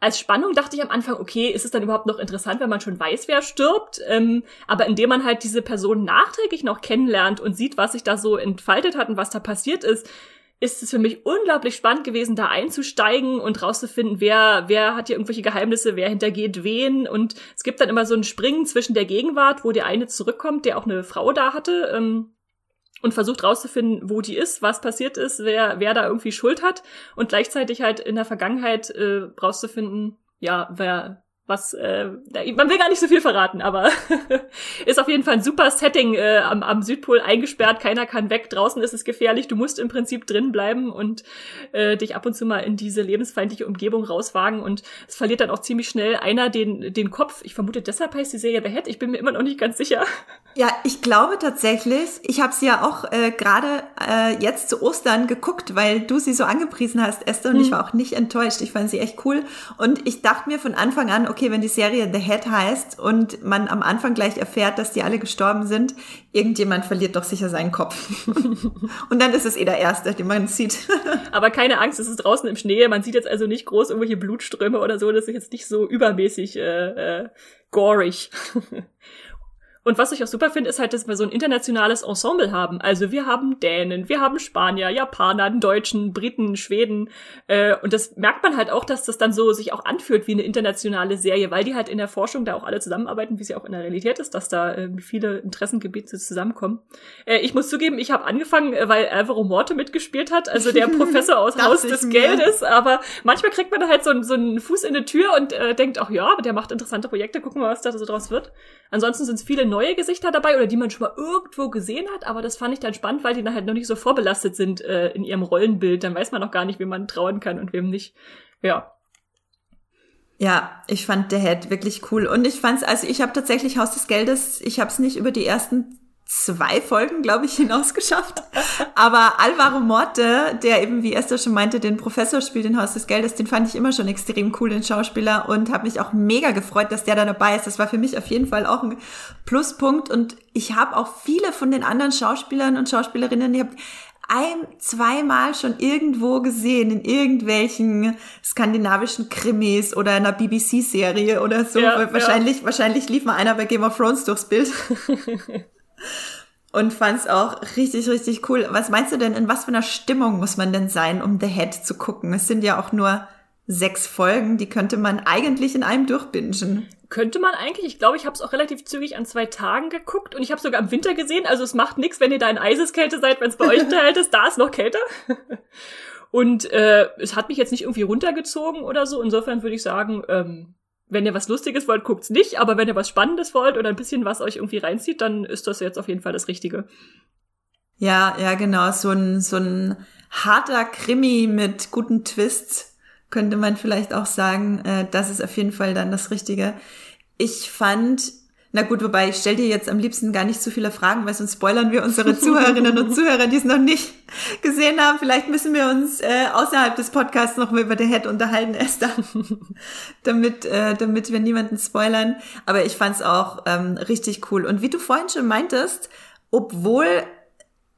B: als Spannung dachte ich am Anfang, okay, ist es dann überhaupt noch interessant, wenn man schon weiß, wer stirbt? Ähm, aber indem man halt diese Person nachträglich noch kennenlernt und sieht, was sich da so entfaltet hat und was da passiert ist, ist es für mich unglaublich spannend gewesen, da einzusteigen und rauszufinden, wer, wer hat hier irgendwelche Geheimnisse, wer hintergeht wen. Und es gibt dann immer so ein Springen zwischen der Gegenwart, wo der eine zurückkommt, der auch eine Frau da hatte, ähm, und versucht rauszufinden, wo die ist, was passiert ist, wer, wer da irgendwie Schuld hat. Und gleichzeitig halt in der Vergangenheit äh, rauszufinden, ja, wer, was, äh, man will gar nicht so viel verraten, aber ist auf jeden Fall ein super Setting äh, am, am Südpol eingesperrt, keiner kann weg, draußen ist es gefährlich, du musst im Prinzip drin bleiben und äh, dich ab und zu mal in diese lebensfeindliche Umgebung rauswagen und es verliert dann auch ziemlich schnell einer den, den Kopf. Ich vermute, deshalb heißt die Serie The Head, ich bin mir immer noch nicht ganz sicher.
A: Ja, ich glaube tatsächlich, ich habe sie ja auch äh, gerade äh, jetzt zu Ostern geguckt, weil du sie so angepriesen hast, Esther, und hm. ich war auch nicht enttäuscht. Ich fand sie echt cool und ich dachte mir von Anfang an, okay, okay, wenn die Serie The Head heißt und man am Anfang gleich erfährt, dass die alle gestorben sind, irgendjemand verliert doch sicher seinen Kopf. und dann ist es eh der Erste, den man sieht.
B: Aber keine Angst, es ist draußen im Schnee. Man sieht jetzt also nicht groß irgendwelche Blutströme oder so. Das ist jetzt nicht so übermäßig äh, äh, gorig. Und was ich auch super finde, ist halt, dass wir so ein internationales Ensemble haben. Also wir haben Dänen, wir haben Spanier, Japaner, Deutschen, Briten, Schweden. Äh, und das merkt man halt auch, dass das dann so sich auch anfühlt wie eine internationale Serie, weil die halt in der Forschung da auch alle zusammenarbeiten, wie sie auch in der Realität ist, dass da äh, viele Interessengebiete zusammenkommen. Äh, ich muss zugeben, ich habe angefangen, äh, weil Alvaro Morte mitgespielt hat, also der Professor aus Haus des mir. Geldes. Aber manchmal kriegt man da halt so, so einen Fuß in die Tür und äh, denkt, ach ja, der macht interessante Projekte, gucken wir, was da so draus wird. Ansonsten sind es viele neue Gesichter dabei oder die man schon mal irgendwo gesehen hat, aber das fand ich dann spannend, weil die dann halt noch nicht so vorbelastet sind äh, in ihrem Rollenbild. Dann weiß man noch gar nicht, wem man trauen kann und wem nicht. Ja.
A: Ja, ich fand der Head wirklich cool und ich fand's, also ich habe tatsächlich Haus des Geldes, ich habe es nicht über die ersten zwei Folgen, glaube ich, hinausgeschafft. Aber Alvaro Morte, der eben, wie Esther schon meinte, den Professor spielt in Haus des Geldes, den fand ich immer schon extrem cool, den Schauspieler, und habe mich auch mega gefreut, dass der da dabei ist. Das war für mich auf jeden Fall auch ein Pluspunkt. Und ich habe auch viele von den anderen Schauspielern und Schauspielerinnen, ich habe ein, zweimal schon irgendwo gesehen, in irgendwelchen skandinavischen Krimis oder einer BBC-Serie oder so.
B: Ja,
A: wahrscheinlich,
B: ja.
A: wahrscheinlich lief mal einer bei Game of Thrones durchs Bild. Und fand es auch richtig, richtig cool. Was meinst du denn, in was für einer Stimmung muss man denn sein, um The Head zu gucken? Es sind ja auch nur sechs Folgen, die könnte man eigentlich in einem durchbingen.
B: Könnte man eigentlich. Ich glaube, ich habe es auch relativ zügig an zwei Tagen geguckt und ich habe sogar im Winter gesehen. Also es macht nichts, wenn ihr da in Eiseskälte seid, wenn es bei euch kalt ist. Da ist noch kälter. Und äh, es hat mich jetzt nicht irgendwie runtergezogen oder so. Insofern würde ich sagen, ähm, wenn ihr was Lustiges wollt, guckt's nicht. Aber wenn ihr was Spannendes wollt oder ein bisschen was euch irgendwie reinzieht, dann ist das jetzt auf jeden Fall das Richtige.
A: Ja, ja, genau. So ein, so ein harter Krimi mit guten Twists könnte man vielleicht auch sagen. Äh, das ist auf jeden Fall dann das Richtige. Ich fand, na gut, wobei ich stell dir jetzt am liebsten gar nicht zu viele Fragen, weil sonst spoilern wir unsere Zuhörerinnen und Zuhörer, die es noch nicht gesehen haben. Vielleicht müssen wir uns äh, außerhalb des Podcasts noch mal über The Head unterhalten, Esther, damit, äh, damit wir niemanden spoilern. Aber ich fand es auch ähm, richtig cool. Und wie du vorhin schon meintest, obwohl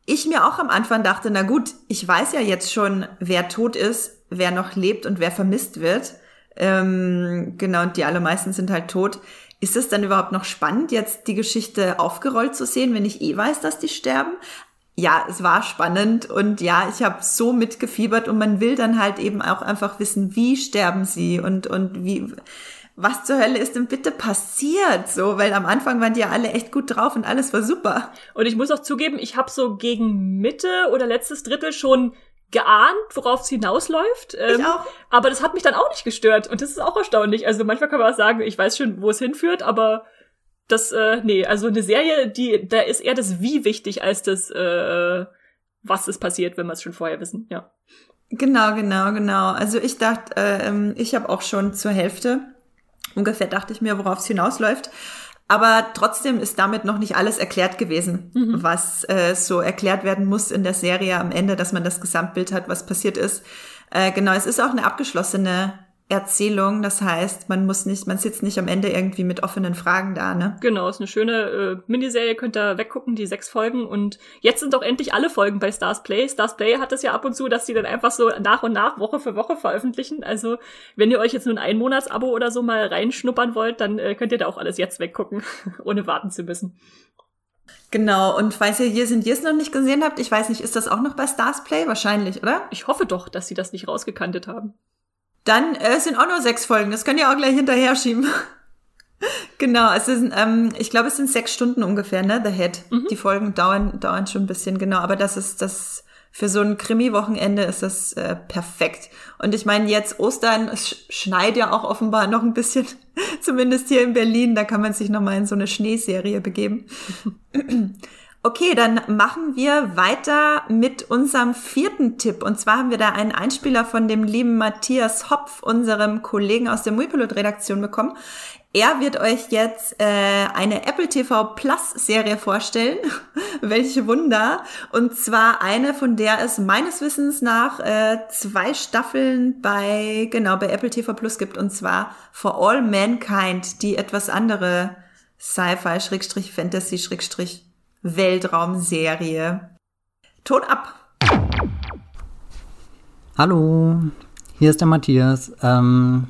A: ich mir auch am Anfang dachte, na gut, ich weiß ja jetzt schon, wer tot ist, wer noch lebt und wer vermisst wird. Ähm, genau, und die allermeisten sind halt tot. Ist es dann überhaupt noch spannend, jetzt die Geschichte aufgerollt zu sehen, wenn ich eh weiß, dass die sterben? Ja, es war spannend und ja, ich habe so mitgefiebert und man will dann halt eben auch einfach wissen, wie sterben sie und, und wie, was zur Hölle ist denn bitte passiert? So, weil am Anfang waren die ja alle echt gut drauf und alles war super.
B: Und ich muss auch zugeben, ich habe so gegen Mitte oder letztes Drittel schon geahnt, worauf es hinausläuft.
A: Ähm, ich auch.
B: Aber das hat mich dann auch nicht gestört. Und das ist auch erstaunlich. Also manchmal kann man auch sagen, ich weiß schon, wo es hinführt, aber das, äh, nee, also eine Serie, die, da ist eher das Wie wichtig als das, äh, was ist passiert, wenn wir es schon vorher wissen, ja.
A: Genau, genau, genau. Also ich dachte, äh, ich habe auch schon zur Hälfte ungefähr dachte ich mir, worauf es hinausläuft. Aber trotzdem ist damit noch nicht alles erklärt gewesen, mhm. was äh, so erklärt werden muss in der Serie am Ende, dass man das Gesamtbild hat, was passiert ist. Äh, genau, es ist auch eine abgeschlossene Erzählung. Das heißt, man muss nicht, man sitzt nicht am Ende irgendwie mit offenen Fragen da, ne?
B: Genau, ist eine schöne äh, Miniserie, könnt ihr weggucken, die sechs Folgen. Und jetzt sind doch endlich alle Folgen bei Stars Play. Stars Play hat es ja ab und zu, dass sie dann einfach so nach und nach, Woche für Woche veröffentlichen. Also, wenn ihr euch jetzt nur ein Einmonatsabo oder so mal reinschnuppern wollt, dann äh, könnt ihr da auch alles jetzt weggucken, ohne warten zu müssen.
A: Genau, und falls ihr hier sind, ihr es noch nicht gesehen habt, ich weiß nicht, ist das auch noch bei Stars Play? Wahrscheinlich, oder?
B: Ich hoffe doch, dass sie das nicht rausgekantet haben.
A: Dann äh, es sind auch nur sechs Folgen. Das könnt ihr auch gleich hinterher schieben. genau, es sind, ähm, ich glaube, es sind sechs Stunden ungefähr, ne? The Head. Mhm. Die Folgen dauern, dauern schon ein bisschen, genau. Aber das ist das für so ein Krimi-Wochenende ist das äh, perfekt. Und ich meine, jetzt Ostern, es schneit ja auch offenbar noch ein bisschen, zumindest hier in Berlin. Da kann man sich noch mal in so eine Schneeserie begeben. Okay, dann machen wir weiter mit unserem vierten Tipp. Und zwar haben wir da einen Einspieler von dem lieben Matthias Hopf, unserem Kollegen aus der Muipilot-Redaktion bekommen. Er wird euch jetzt äh, eine Apple TV Plus Serie vorstellen. Welche Wunder. Und zwar eine, von der es meines Wissens nach äh, zwei Staffeln bei, genau, bei Apple TV Plus gibt. Und zwar For All Mankind, die etwas andere Sci-Fi, Schrägstrich, Fantasy, Schrägstrich, Weltraumserie. Ton ab!
C: Hallo, hier ist der Matthias. Ähm,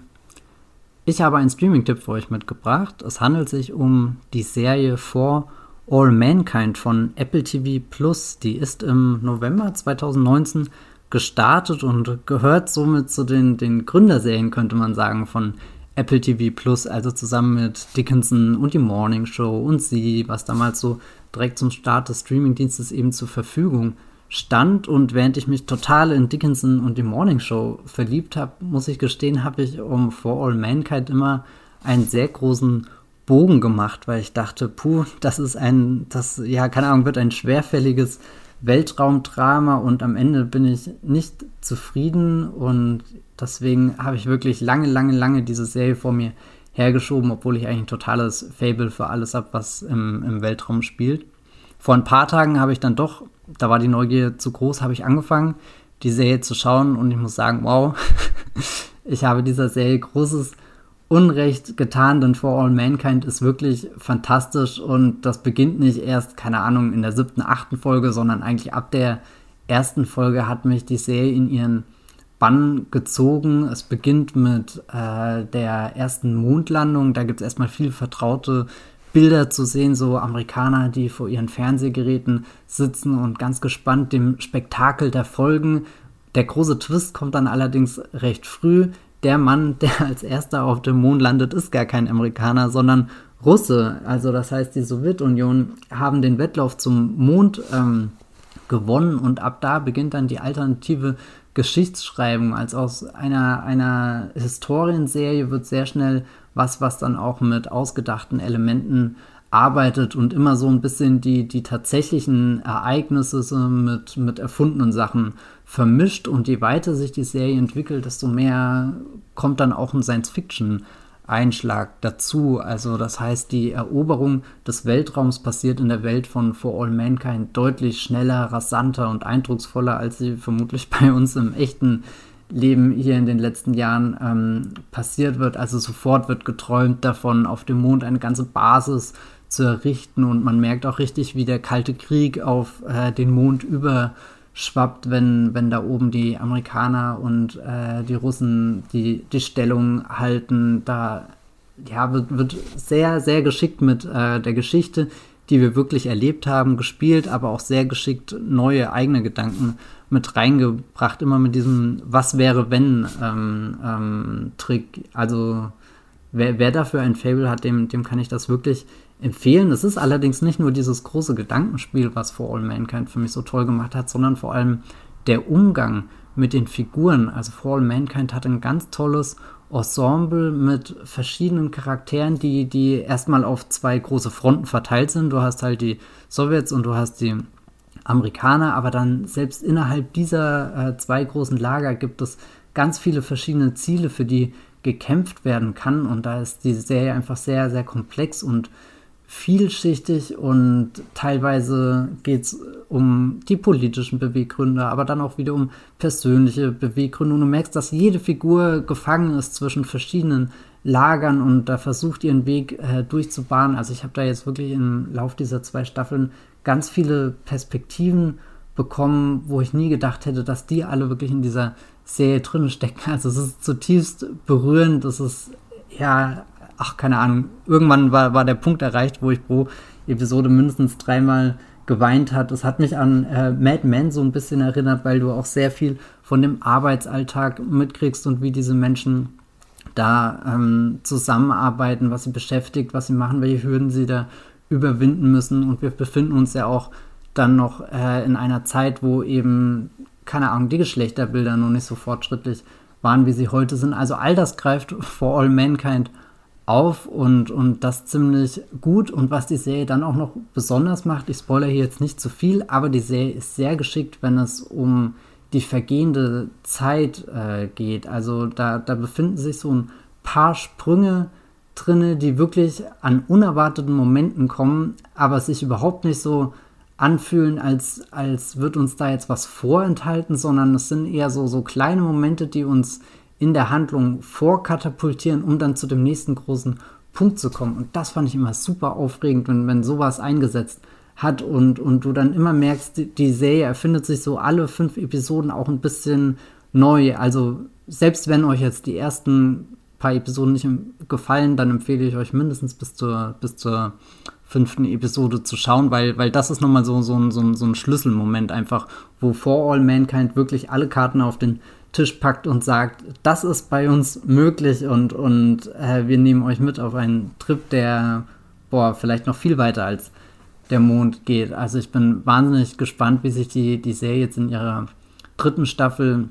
C: ich habe einen Streaming-Tipp für euch mitgebracht. Es handelt sich um die Serie For All Mankind von Apple TV Plus. Die ist im November 2019 gestartet und gehört somit zu den, den Gründerserien, könnte man sagen, von Apple TV Plus, also zusammen mit Dickinson und die Morning Show und sie, was damals so direkt zum Start des Streamingdienstes eben zur Verfügung stand. Und während ich mich total in Dickinson und die Morning Show verliebt habe, muss ich gestehen, habe ich um For All Mankind immer einen sehr großen Bogen gemacht, weil ich dachte, puh, das ist ein, das, ja, keine Ahnung, wird ein schwerfälliges Weltraumdrama und am Ende bin ich nicht zufrieden und deswegen habe ich wirklich lange, lange, lange diese Serie vor mir hergeschoben, obwohl ich eigentlich ein totales Fable für alles habe, was im, im Weltraum spielt. Vor ein paar Tagen habe ich dann doch, da war die Neugier zu groß, habe ich angefangen, die Serie zu schauen und ich muss sagen, wow, ich habe dieser Serie großes Unrecht getan, denn For All Mankind ist wirklich fantastisch und das beginnt nicht erst, keine Ahnung, in der siebten, achten Folge, sondern eigentlich ab der ersten Folge hat mich die Serie in ihren Bann gezogen. Es beginnt mit äh, der ersten Mondlandung. Da gibt es erstmal viele vertraute Bilder zu sehen, so Amerikaner, die vor ihren Fernsehgeräten sitzen und ganz gespannt dem Spektakel der Folgen. Der große Twist kommt dann allerdings recht früh. Der Mann, der als erster auf dem Mond landet, ist gar kein Amerikaner, sondern Russe. Also das heißt, die Sowjetunion haben den Wettlauf zum Mond ähm, gewonnen und ab da beginnt dann die alternative Geschichtsschreibung. Als aus einer, einer Historienserie wird sehr schnell was, was dann auch mit ausgedachten Elementen arbeitet und immer so ein bisschen die, die tatsächlichen Ereignisse mit, mit erfundenen Sachen vermischt. Und je weiter sich die Serie entwickelt, desto mehr kommt dann auch ein Science-Fiction Einschlag dazu. Also das heißt, die Eroberung des Weltraums passiert in der Welt von For All Mankind deutlich schneller, rasanter und eindrucksvoller, als sie vermutlich bei uns im echten Leben hier in den letzten Jahren ähm, passiert wird. Also sofort wird geträumt davon, auf dem Mond eine ganze Basis zu errichten und man merkt auch richtig, wie der Kalte Krieg auf äh, den Mond über schwappt, wenn, wenn da oben die Amerikaner und äh, die Russen die, die Stellung halten. Da ja, wird, wird sehr, sehr geschickt mit äh, der Geschichte, die wir wirklich erlebt haben, gespielt, aber auch sehr geschickt neue eigene Gedanken mit reingebracht. Immer mit diesem Was wäre wenn ähm, ähm, Trick. Also wer, wer dafür ein Fable hat, dem, dem kann ich das wirklich empfehlen. Es ist allerdings nicht nur dieses große Gedankenspiel, was For All Mankind für mich so toll gemacht hat, sondern vor allem der Umgang mit den Figuren. Also For All Mankind hat ein ganz tolles Ensemble mit verschiedenen Charakteren, die, die erstmal auf zwei große Fronten verteilt sind. Du hast halt die Sowjets und du hast die Amerikaner, aber dann selbst innerhalb dieser äh, zwei großen Lager gibt es ganz viele verschiedene Ziele, für die gekämpft werden kann. Und da ist die Serie einfach sehr, sehr komplex und vielschichtig und teilweise geht es um die politischen Beweggründe, aber dann auch wieder um persönliche Beweggründe. Und du merkst, dass jede Figur gefangen ist zwischen verschiedenen Lagern und da versucht ihren Weg äh, durchzubahnen. Also ich habe da jetzt wirklich im Lauf dieser zwei Staffeln ganz viele Perspektiven bekommen, wo ich nie gedacht hätte, dass die alle wirklich in dieser Serie drin stecken. Also es ist zutiefst berührend, es ist ja ach, keine Ahnung, irgendwann war, war der Punkt erreicht, wo ich pro Episode mindestens dreimal geweint hat. Es hat mich an äh, Mad Men so ein bisschen erinnert, weil du auch sehr viel von dem Arbeitsalltag mitkriegst und wie diese Menschen da ähm, zusammenarbeiten, was sie beschäftigt, was sie machen, welche Hürden sie da überwinden müssen. Und wir befinden uns ja auch dann noch äh, in einer Zeit, wo eben, keine Ahnung, die Geschlechterbilder noch nicht so fortschrittlich waren, wie sie heute sind. Also all das greift For All Mankind auf und, und das ziemlich gut. Und was die Serie dann auch noch besonders macht, ich spoilere hier jetzt nicht zu viel, aber die Serie ist sehr geschickt, wenn es um die vergehende Zeit äh, geht. Also da, da befinden sich so ein paar Sprünge drinne, die wirklich an unerwarteten Momenten kommen, aber sich überhaupt nicht so anfühlen, als, als wird uns da jetzt was vorenthalten, sondern es sind eher so, so kleine Momente, die uns in der Handlung vorkatapultieren, um dann zu dem nächsten großen Punkt zu kommen. Und das fand ich immer super aufregend, wenn, wenn sowas eingesetzt hat und, und du dann immer merkst, die, die Serie erfindet sich so alle fünf Episoden auch ein bisschen neu. Also selbst wenn euch jetzt die ersten paar Episoden nicht gefallen, dann empfehle ich euch mindestens bis zur, bis zur fünften Episode zu schauen, weil, weil das ist nochmal so, so, so, so ein Schlüsselmoment einfach, wo For All Mankind wirklich alle Karten auf den Tisch packt und sagt, das ist bei uns möglich und, und äh, wir nehmen euch mit auf einen Trip, der, boah, vielleicht noch viel weiter als der Mond geht. Also ich bin wahnsinnig gespannt, wie sich die, die Serie jetzt in ihrer dritten Staffel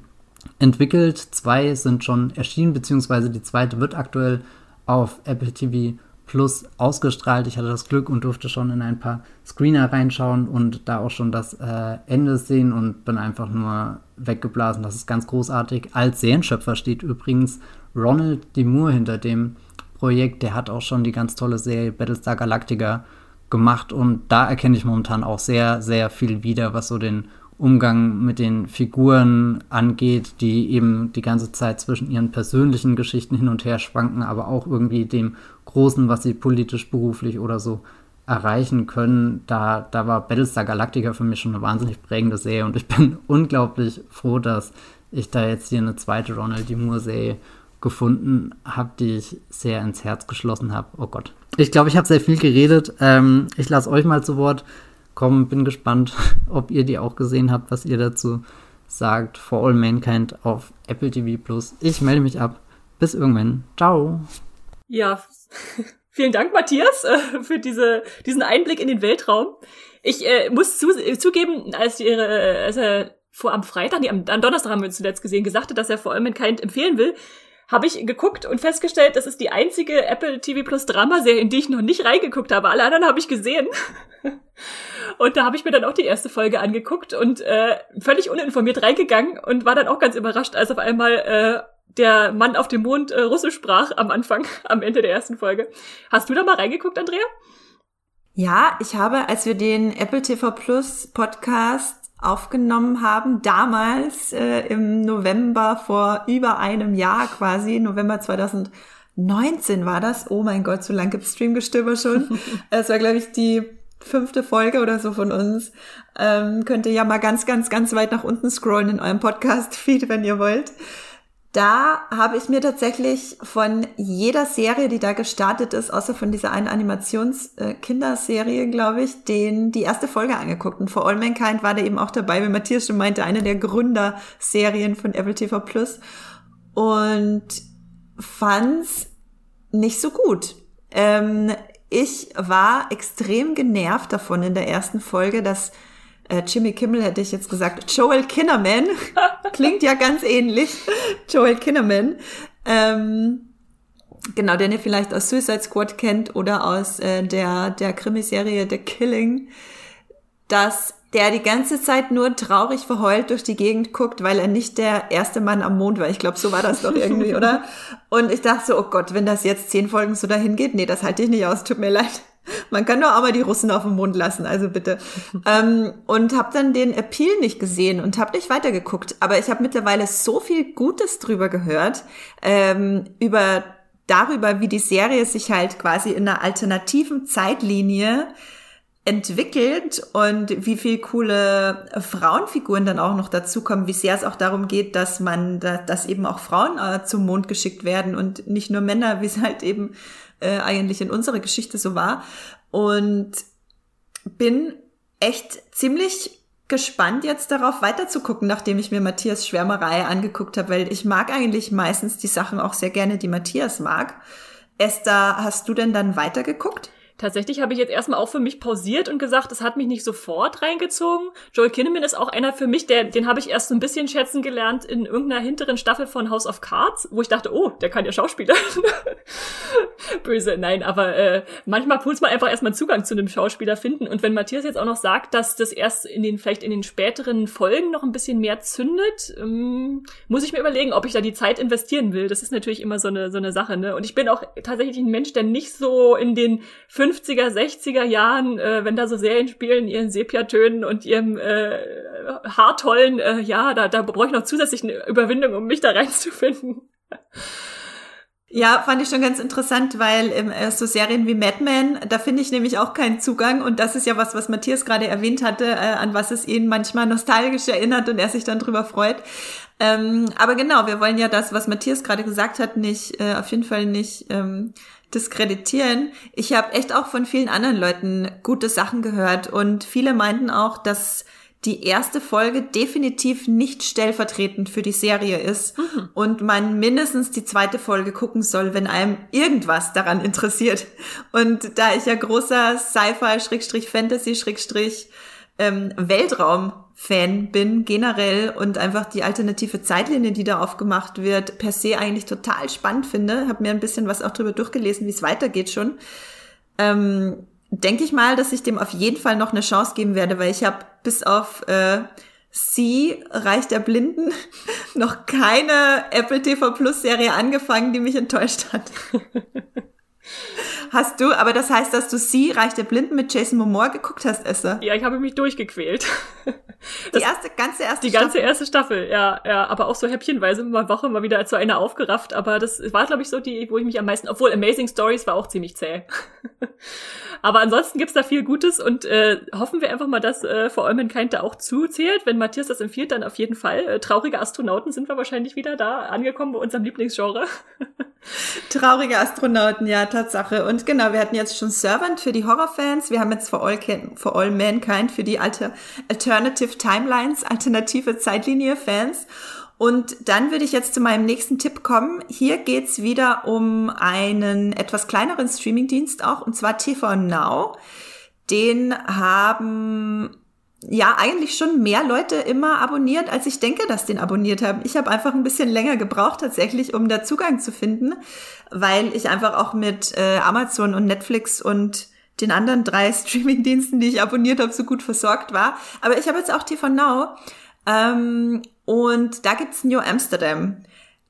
C: entwickelt. Zwei sind schon erschienen, beziehungsweise die zweite wird aktuell auf Apple TV Plus ausgestrahlt. Ich hatte das Glück und durfte schon in ein paar Screener reinschauen und da auch schon das äh, Ende sehen und bin einfach nur weggeblasen. Das ist ganz großartig. Als Serienschöpfer steht übrigens Ronald D. Hinter dem Projekt. Der hat auch schon die ganz tolle Serie Battlestar Galactica gemacht und da erkenne ich momentan auch sehr, sehr viel wieder, was so den Umgang mit den Figuren angeht, die eben die ganze Zeit zwischen ihren persönlichen Geschichten hin und her schwanken, aber auch irgendwie dem Großen, was sie politisch, beruflich oder so erreichen können. Da, da war Battlestar Galactica für mich schon eine wahnsinnig prägende Serie und ich bin unglaublich froh, dass ich da jetzt hier eine zweite Ronald D. Moore-Serie gefunden habe, die ich sehr ins Herz geschlossen habe. Oh Gott. Ich glaube, ich habe sehr viel geredet. Ähm, ich lasse euch mal zu Wort kommen. Bin gespannt, ob ihr die auch gesehen habt, was ihr dazu sagt. For All Mankind auf Apple TV Plus. Ich melde mich ab. Bis irgendwann. Ciao.
B: Ja, vielen Dank, Matthias, äh, für diese, diesen Einblick in den Weltraum. Ich äh, muss zu, äh, zugeben, als, ihre, als er vor am Freitag, nee, am, am Donnerstag haben wir uns zuletzt gesehen, gesagt hat, dass er For All Mankind empfehlen will, habe ich geguckt und festgestellt, das ist die einzige Apple TV Plus Dramaserie, in die ich noch nicht reingeguckt habe. Alle anderen habe ich gesehen. und da habe ich mir dann auch die erste Folge angeguckt und äh, völlig uninformiert reingegangen und war dann auch ganz überrascht, als auf einmal äh, der Mann auf dem Mond äh, Russisch sprach am Anfang, am Ende der ersten Folge. Hast du da mal reingeguckt, Andrea?
A: Ja, ich habe, als wir den Apple TV Plus Podcast aufgenommen haben, damals äh, im November vor über einem Jahr quasi, November 2019 war das. Oh mein Gott, so lang gibt's Streamgestöber schon. Es war, glaube ich, die fünfte Folge oder so von uns. Ähm, könnt ihr ja mal ganz, ganz, ganz weit nach unten scrollen in eurem Podcast-Feed, wenn ihr wollt. Da habe ich mir tatsächlich von jeder Serie, die da gestartet ist, außer von dieser einen Animations-Kinderserie, äh, glaube ich, den, die erste Folge angeguckt. Und For All Mankind war da eben auch dabei, wie Matthias schon meinte, eine der Gründerserien von Apple TV Plus. Und fand's nicht so gut. Ähm, ich war extrem genervt davon in der ersten Folge, dass äh, Jimmy Kimmel hätte ich jetzt gesagt, Joel Kinnerman, klingt ja ganz ähnlich, Joel Kinnerman, ähm, genau, den ihr vielleicht aus Suicide Squad kennt oder aus äh, der, der Krimiserie The Killing, dass der die ganze Zeit nur traurig verheult durch die Gegend guckt, weil er nicht der erste Mann am Mond war. Ich glaube, so war das doch irgendwie, oder? Und ich dachte so, oh Gott, wenn das jetzt zehn Folgen so dahin geht, nee, das halte ich nicht aus, tut mir leid. Man kann doch auch mal die Russen auf den Mond lassen, also bitte. ähm, und habe dann den Appeal nicht gesehen und habe nicht weitergeguckt. Aber ich habe mittlerweile so viel Gutes drüber gehört, ähm, über darüber, wie die Serie sich halt quasi in einer alternativen Zeitlinie entwickelt und wie viel coole Frauenfiguren dann auch noch dazukommen, wie sehr es auch darum geht, dass man, dass eben auch Frauen äh, zum Mond geschickt werden und nicht nur Männer, wie es halt eben äh, eigentlich in unserer Geschichte so war. Und bin echt ziemlich gespannt jetzt darauf weiterzugucken, nachdem ich mir Matthias Schwärmerei angeguckt habe, weil ich mag eigentlich meistens die Sachen auch sehr gerne, die Matthias mag. Esther, hast du denn dann weitergeguckt?
B: Tatsächlich habe ich jetzt erstmal auch für mich pausiert und gesagt, es hat mich nicht sofort reingezogen. Joel Kinnaman ist auch einer für mich, der, den habe ich erst so ein bisschen schätzen gelernt in irgendeiner hinteren Staffel von House of Cards, wo ich dachte, oh, der kann ja Schauspieler. Böse, nein, aber äh, manchmal muss man einfach erstmal Zugang zu einem Schauspieler finden. Und wenn Matthias jetzt auch noch sagt, dass das erst in den, vielleicht in den späteren Folgen noch ein bisschen mehr zündet, ähm, muss ich mir überlegen, ob ich da die Zeit investieren will. Das ist natürlich immer so eine, so eine Sache, ne? Und ich bin auch tatsächlich ein Mensch, der nicht so in den fünf 50er, 60er Jahren, äh, wenn da so Serien spielen, ihren Sepiatönen und ihrem äh, haartollen, äh, ja, da, da brauche ich noch zusätzlich eine Überwindung, um mich da reinzufinden.
A: Ja, fand ich schon ganz interessant, weil ähm, äh, so Serien wie Mad Men, da finde ich nämlich auch keinen Zugang und das ist ja was, was Matthias gerade erwähnt hatte, äh, an was es ihn manchmal nostalgisch erinnert und er sich dann drüber freut. Ähm, aber genau, wir wollen ja das, was Matthias gerade gesagt hat, nicht äh, auf jeden Fall nicht ähm, diskreditieren. Ich habe echt auch von vielen anderen Leuten gute Sachen gehört und viele meinten auch, dass die erste Folge definitiv nicht stellvertretend für die Serie ist mhm. und man mindestens die zweite Folge gucken soll, wenn einem irgendwas daran interessiert. Und da ich ja großer Sci-Fi, Schrägstrich Fantasy, Schrägstrich ähm, Weltraum Fan bin generell und einfach die alternative Zeitlinie, die da aufgemacht wird, per se eigentlich total spannend finde. Habe mir ein bisschen was auch drüber durchgelesen, wie es weitergeht schon. Ähm, Denke ich mal, dass ich dem auf jeden Fall noch eine Chance geben werde, weil ich habe bis auf äh, Sie, Reich der Blinden, noch keine Apple TV Plus Serie angefangen, die mich enttäuscht hat. Hast du, aber das heißt, dass du sie, Reich der Blinden mit Jason Momoa geguckt hast, Esther?
B: Ja, ich habe mich durchgequält.
A: Das, die erste, ganze erste
B: Die ganze Staffel. erste Staffel, ja, ja, aber auch so häppchenweise mal Woche mal wieder zu einer aufgerafft, aber das war, glaube ich, so die, wo ich mich am meisten, obwohl Amazing Stories war auch ziemlich zäh. Aber ansonsten gibt's da viel Gutes und äh, hoffen wir einfach mal, dass äh, For All Mankind da auch zuzählt. Wenn Matthias das empfiehlt, dann auf jeden Fall. Äh, traurige Astronauten sind wir wahrscheinlich wieder da angekommen bei unserem Lieblingsgenre.
A: Traurige Astronauten, ja, Tatsache. Und genau, wir hatten jetzt schon Servant für die Horrorfans. Wir haben jetzt For All, For All Mankind für die alte Alternative Timelines, alternative Zeitlinie-Fans. Und dann würde ich jetzt zu meinem nächsten Tipp kommen. Hier geht's wieder um einen etwas kleineren Streamingdienst auch, und zwar TV Now. Den haben ja eigentlich schon mehr Leute immer abonniert, als ich denke, dass den abonniert haben. Ich habe einfach ein bisschen länger gebraucht tatsächlich, um da Zugang zu finden, weil ich einfach auch mit äh, Amazon und Netflix und den anderen drei Streamingdiensten, die ich abonniert habe, so gut versorgt war. Aber ich habe jetzt auch TV Now. Ähm, und da gibt's New Amsterdam.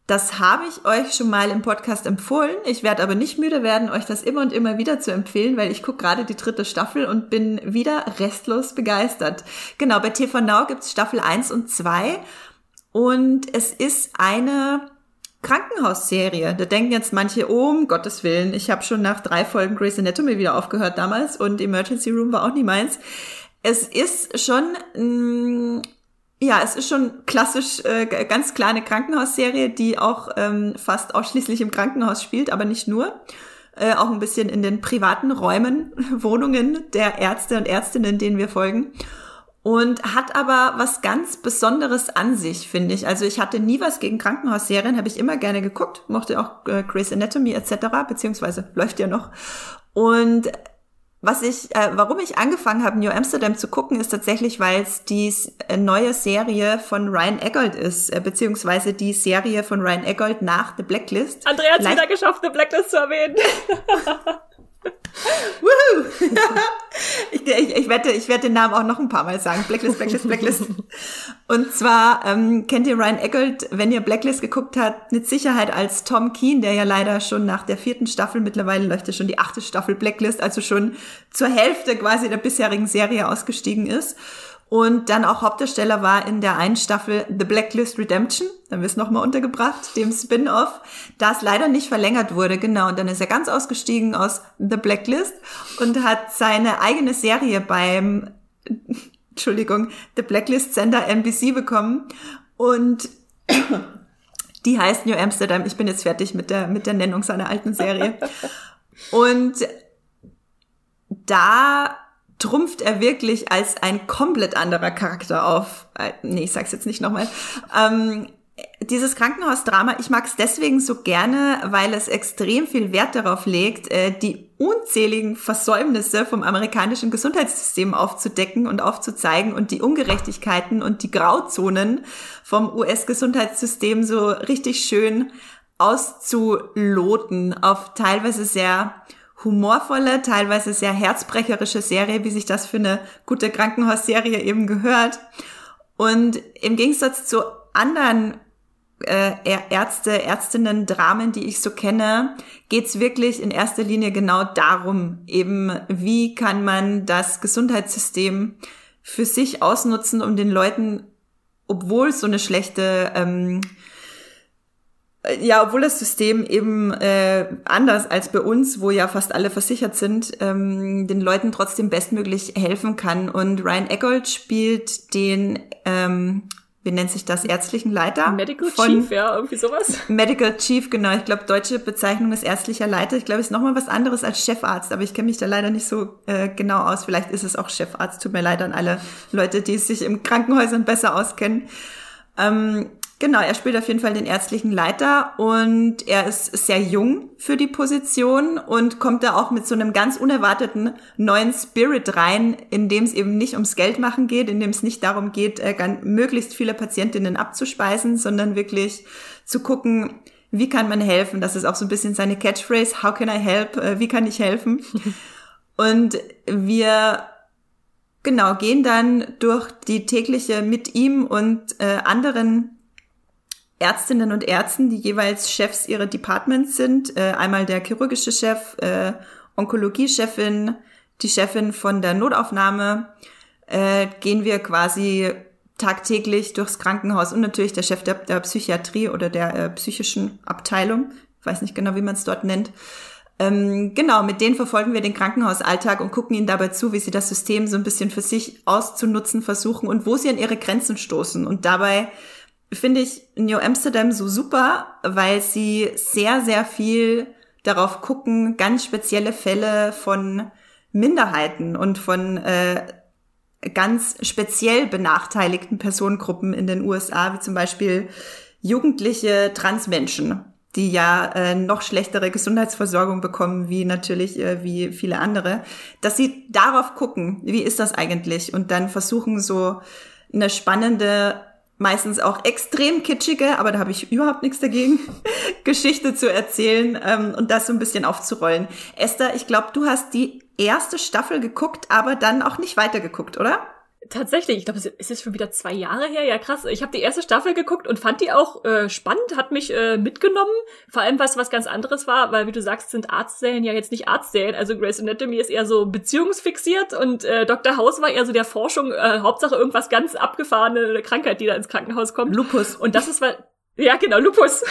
A: Das habe ich euch schon mal im Podcast empfohlen. Ich werde aber nicht müde werden, euch das immer und immer wieder zu empfehlen, weil ich gucke gerade die dritte Staffel und bin wieder restlos begeistert. Genau, bei TV Now gibt's Staffel 1 und 2 und es ist eine Krankenhausserie. Da denken jetzt manche, oh, um Gottes Willen, ich habe schon nach drei Folgen Grey's Anatomy wieder aufgehört damals und Emergency Room war auch nie meins. Es ist schon ja, es ist schon klassisch, äh, ganz kleine Krankenhausserie, die auch ähm, fast ausschließlich im Krankenhaus spielt, aber nicht nur. Äh, auch ein bisschen in den privaten Räumen, Wohnungen der Ärzte und Ärztinnen, denen wir folgen. Und hat aber was ganz Besonderes an sich, finde ich. Also ich hatte nie was gegen Krankenhausserien, habe ich immer gerne geguckt, mochte auch äh, Grey's Anatomy etc., beziehungsweise läuft ja noch. Und was ich, äh, warum ich angefangen habe, New Amsterdam zu gucken, ist tatsächlich, weil es die äh, neue Serie von Ryan Eggold ist, äh, beziehungsweise die Serie von Ryan Eggold nach The Blacklist.
B: Andrea hat wieder geschafft, The Blacklist zu erwähnen.
A: ich, ich, ich, wette, ich werde den Namen auch noch ein paar Mal sagen. Blacklist, Blacklist, Blacklist. Und zwar ähm, kennt ihr Ryan Eggold, wenn ihr Blacklist geguckt habt, mit Sicherheit als Tom Keen, der ja leider schon nach der vierten Staffel, mittlerweile läuft ja schon die achte Staffel Blacklist, also schon zur Hälfte quasi der bisherigen Serie ausgestiegen ist und dann auch Hauptdarsteller war in der einen Staffel The Blacklist Redemption, dann wird es nochmal untergebracht, dem Spin-off, das leider nicht verlängert wurde, genau. Und dann ist er ganz ausgestiegen aus The Blacklist und hat seine eigene Serie beim, Entschuldigung, The Blacklist Sender NBC bekommen und die heißt New Amsterdam. Ich bin jetzt fertig mit der, mit der Nennung seiner alten Serie. Und da trumpft er wirklich als ein komplett anderer Charakter auf. Äh, nee, ich sag's jetzt nicht nochmal. Ähm, dieses Krankenhausdrama, ich mag es deswegen so gerne, weil es extrem viel Wert darauf legt, äh, die unzähligen Versäumnisse vom amerikanischen Gesundheitssystem aufzudecken und aufzuzeigen und die Ungerechtigkeiten und die Grauzonen vom US-Gesundheitssystem so richtig schön auszuloten auf teilweise sehr humorvolle, teilweise sehr herzbrecherische Serie, wie sich das für eine gute Krankenhausserie eben gehört. Und im Gegensatz zu anderen äh, Ärzte, Ärztinnen, Dramen, die ich so kenne, geht's wirklich in erster Linie genau darum, eben wie kann man das Gesundheitssystem für sich ausnutzen, um den Leuten, obwohl so eine schlechte ähm, ja, obwohl das System eben äh, anders als bei uns, wo ja fast alle versichert sind, ähm, den Leuten trotzdem bestmöglich helfen kann. Und Ryan Eggold spielt den, ähm, wie nennt sich das, ärztlichen Leiter?
B: Medical Chief, ja, irgendwie sowas.
A: Medical Chief, genau. Ich glaube, deutsche Bezeichnung ist ärztlicher Leiter. Ich glaube, es ist nochmal was anderes als Chefarzt, aber ich kenne mich da leider nicht so äh, genau aus. Vielleicht ist es auch Chefarzt. Tut mir leid an alle Leute, die sich im Krankenhäusern besser auskennen. Ähm, Genau, er spielt auf jeden Fall den ärztlichen Leiter und er ist sehr jung für die Position und kommt da auch mit so einem ganz unerwarteten neuen Spirit rein, in dem es eben nicht ums Geld machen geht, in dem es nicht darum geht, äh, möglichst viele Patientinnen abzuspeisen, sondern wirklich zu gucken, wie kann man helfen? Das ist auch so ein bisschen seine Catchphrase, how can I help? Äh, wie kann ich helfen? und wir genau gehen dann durch die tägliche mit ihm und äh, anderen Ärztinnen und Ärzten, die jeweils Chefs ihrer Departments sind. Äh, einmal der chirurgische Chef, äh, Onkologie-Chefin, die Chefin von der Notaufnahme, äh, gehen wir quasi tagtäglich durchs Krankenhaus und natürlich der Chef der, der Psychiatrie oder der äh, psychischen Abteilung, ich weiß nicht genau, wie man es dort nennt, Ähm, genau, mit denen verfolgen wir den Krankenhausalltag und gucken ihnen dabei zu, wie sie das System so ein bisschen für sich auszunutzen versuchen und wo sie an ihre Grenzen stoßen. Und dabei finde ich New Amsterdam so super, weil sie sehr, sehr viel darauf gucken, ganz spezielle Fälle von Minderheiten und von äh, ganz speziell benachteiligten Personengruppen in den USA, wie zum Beispiel jugendliche Transmenschen die ja äh, noch schlechtere Gesundheitsversorgung bekommen, wie natürlich äh, wie viele andere, dass sie darauf gucken, wie ist das eigentlich? Und dann versuchen so eine spannende, meistens auch extrem kitschige, aber da habe ich überhaupt nichts dagegen, Geschichte zu erzählen ähm, und das so ein bisschen aufzurollen. Esther, ich glaube, du hast die erste Staffel geguckt, aber dann auch nicht weitergeguckt, oder?
B: Tatsächlich, ich glaube, es ist schon wieder zwei Jahre her. Ja, krass. Ich habe die erste Staffel geguckt und fand die auch äh, spannend, hat mich äh, mitgenommen. Vor allem, was was ganz anderes war, weil, wie du sagst, sind Arztserien ja jetzt nicht Arztserien. Also Grey's Anatomy ist eher so beziehungsfixiert und äh, Dr. House war eher so der Forschung, äh, Hauptsache irgendwas ganz abgefahrene Krankheit, die da ins Krankenhaus kommt.
A: Lupus.
B: Und das ist, weil ja, genau, Lupus.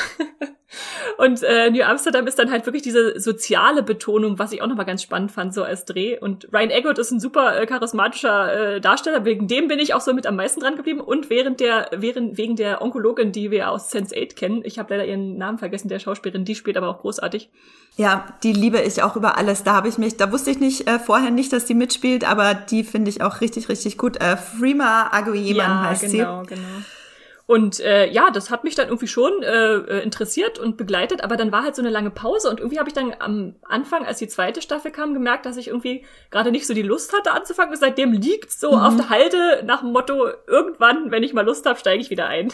B: und äh, New Amsterdam ist dann halt wirklich diese soziale Betonung, was ich auch nochmal ganz spannend fand, so als Dreh. Und Ryan Eggert ist ein super äh, charismatischer äh, Darsteller, wegen dem bin ich auch so mit am meisten dran geblieben. Und während der, während, wegen der Onkologin, die wir aus Sense8 kennen, ich habe leider ihren Namen vergessen, der Schauspielerin, die spielt aber auch großartig.
A: Ja, die liebe ich auch über alles. Da habe ich mich, da wusste ich nicht äh, vorher nicht, dass die mitspielt, aber die finde ich auch richtig, richtig gut. Äh, Freema Aguyeman ja, heißt
B: genau,
A: sie.
B: Genau, genau. Und äh, ja, das hat mich dann irgendwie schon äh, äh, interessiert und begleitet, aber dann war halt so eine lange Pause und irgendwie habe ich dann am Anfang, als die zweite Staffel kam, gemerkt, dass ich irgendwie gerade nicht so die Lust hatte anzufangen. Und seitdem liegt so mhm. auf der Halde nach dem Motto, irgendwann, wenn ich mal Lust habe, steige ich wieder ein.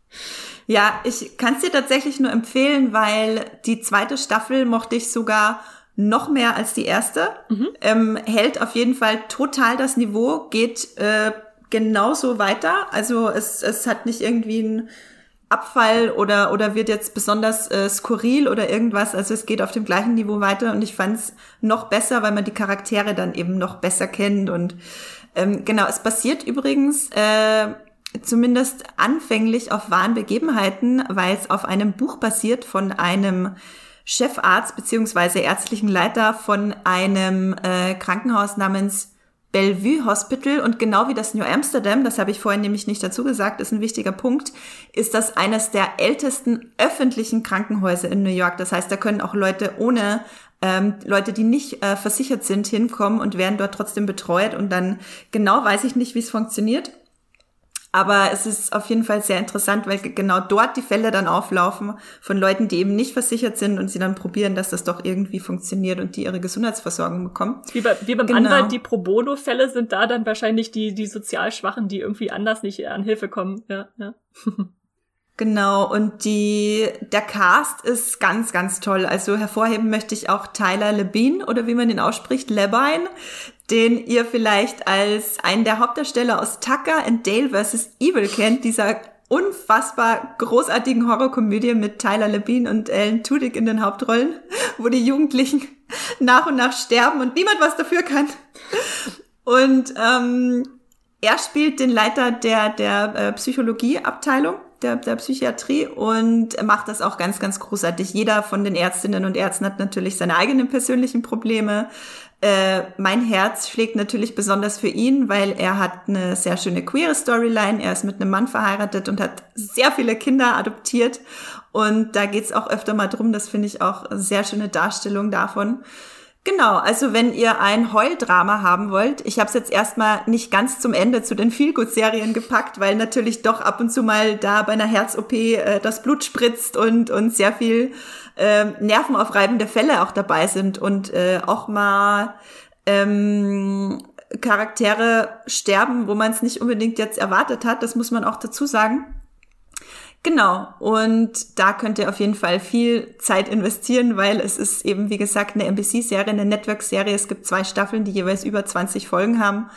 A: ja, ich kann es dir tatsächlich nur empfehlen, weil die zweite Staffel mochte ich sogar noch mehr als die erste. Mhm. Ähm, hält auf jeden Fall total das Niveau, geht äh, genauso weiter. Also es, es hat nicht irgendwie einen Abfall oder, oder wird jetzt besonders äh, skurril oder irgendwas. Also es geht auf dem gleichen Niveau weiter und ich fand es noch besser, weil man die Charaktere dann eben noch besser kennt. Und ähm, genau, es basiert übrigens äh, zumindest anfänglich auf wahren Begebenheiten, weil es auf einem Buch basiert von einem Chefarzt beziehungsweise ärztlichen Leiter von einem äh, Krankenhaus namens Bellevue Hospital und genau wie das New Amsterdam, das habe ich vorhin nämlich nicht dazu gesagt, ist ein wichtiger Punkt, ist das eines der ältesten öffentlichen Krankenhäuser in New York. Das heißt, da können auch Leute ohne ähm, Leute, die nicht äh, versichert sind, hinkommen und werden dort trotzdem betreut. Und dann genau weiß ich nicht, wie es funktioniert. Aber es ist auf jeden Fall sehr interessant, weil genau dort die Fälle dann auflaufen von Leuten, die eben nicht versichert sind und sie dann probieren, dass das doch irgendwie funktioniert und die ihre Gesundheitsversorgung bekommen.
B: Wie, bei, wie beim genau. Anwalt, die Pro Bono-Fälle sind da dann wahrscheinlich die, die sozial Schwachen, die irgendwie anders nicht an Hilfe kommen. Ja, ja.
A: Genau, und die, der Cast ist ganz, ganz toll. Also hervorheben möchte ich auch Tyler Labine oder wie man den ausspricht, Labine, den ihr vielleicht als einen der Hauptdarsteller aus Tucker and Dale vs. Evil kennt, dieser unfassbar großartigen Horrorkomödie mit Tyler Labine und Ellen Tudyk in den Hauptrollen, wo die Jugendlichen nach und nach sterben und niemand was dafür kann. Und ähm, er spielt den Leiter der, der äh, Psychologieabteilung der, der Psychiatrie und macht das auch ganz, ganz großartig. Jeder von den Ärztinnen und Ärzten hat natürlich seine eigenen persönlichen Probleme. Äh, mein Herz schlägt natürlich besonders für ihn, weil er hat eine sehr schöne queere Storyline. Er ist mit einem Mann verheiratet und hat sehr viele Kinder adoptiert. Und da geht's auch öfter mal drum. Das finde ich auch eine sehr schöne Darstellung davon. Genau, also wenn ihr ein Heuldrama haben wollt, ich habe es jetzt erstmal nicht ganz zum Ende zu den Feelgood-Serien gepackt, weil natürlich doch ab und zu mal da bei einer Herz-OP äh, das Blut spritzt und, und sehr viel äh, nervenaufreibende Fälle auch dabei sind und äh, auch mal ähm, Charaktere sterben, wo man es nicht unbedingt jetzt erwartet hat, das muss man auch dazu sagen. Genau, und da könnt ihr auf jeden Fall viel Zeit investieren, weil es ist eben, wie gesagt, eine NBC-Serie, eine Network-Serie. Es gibt zwei Staffeln, die jeweils über 20 Folgen haben.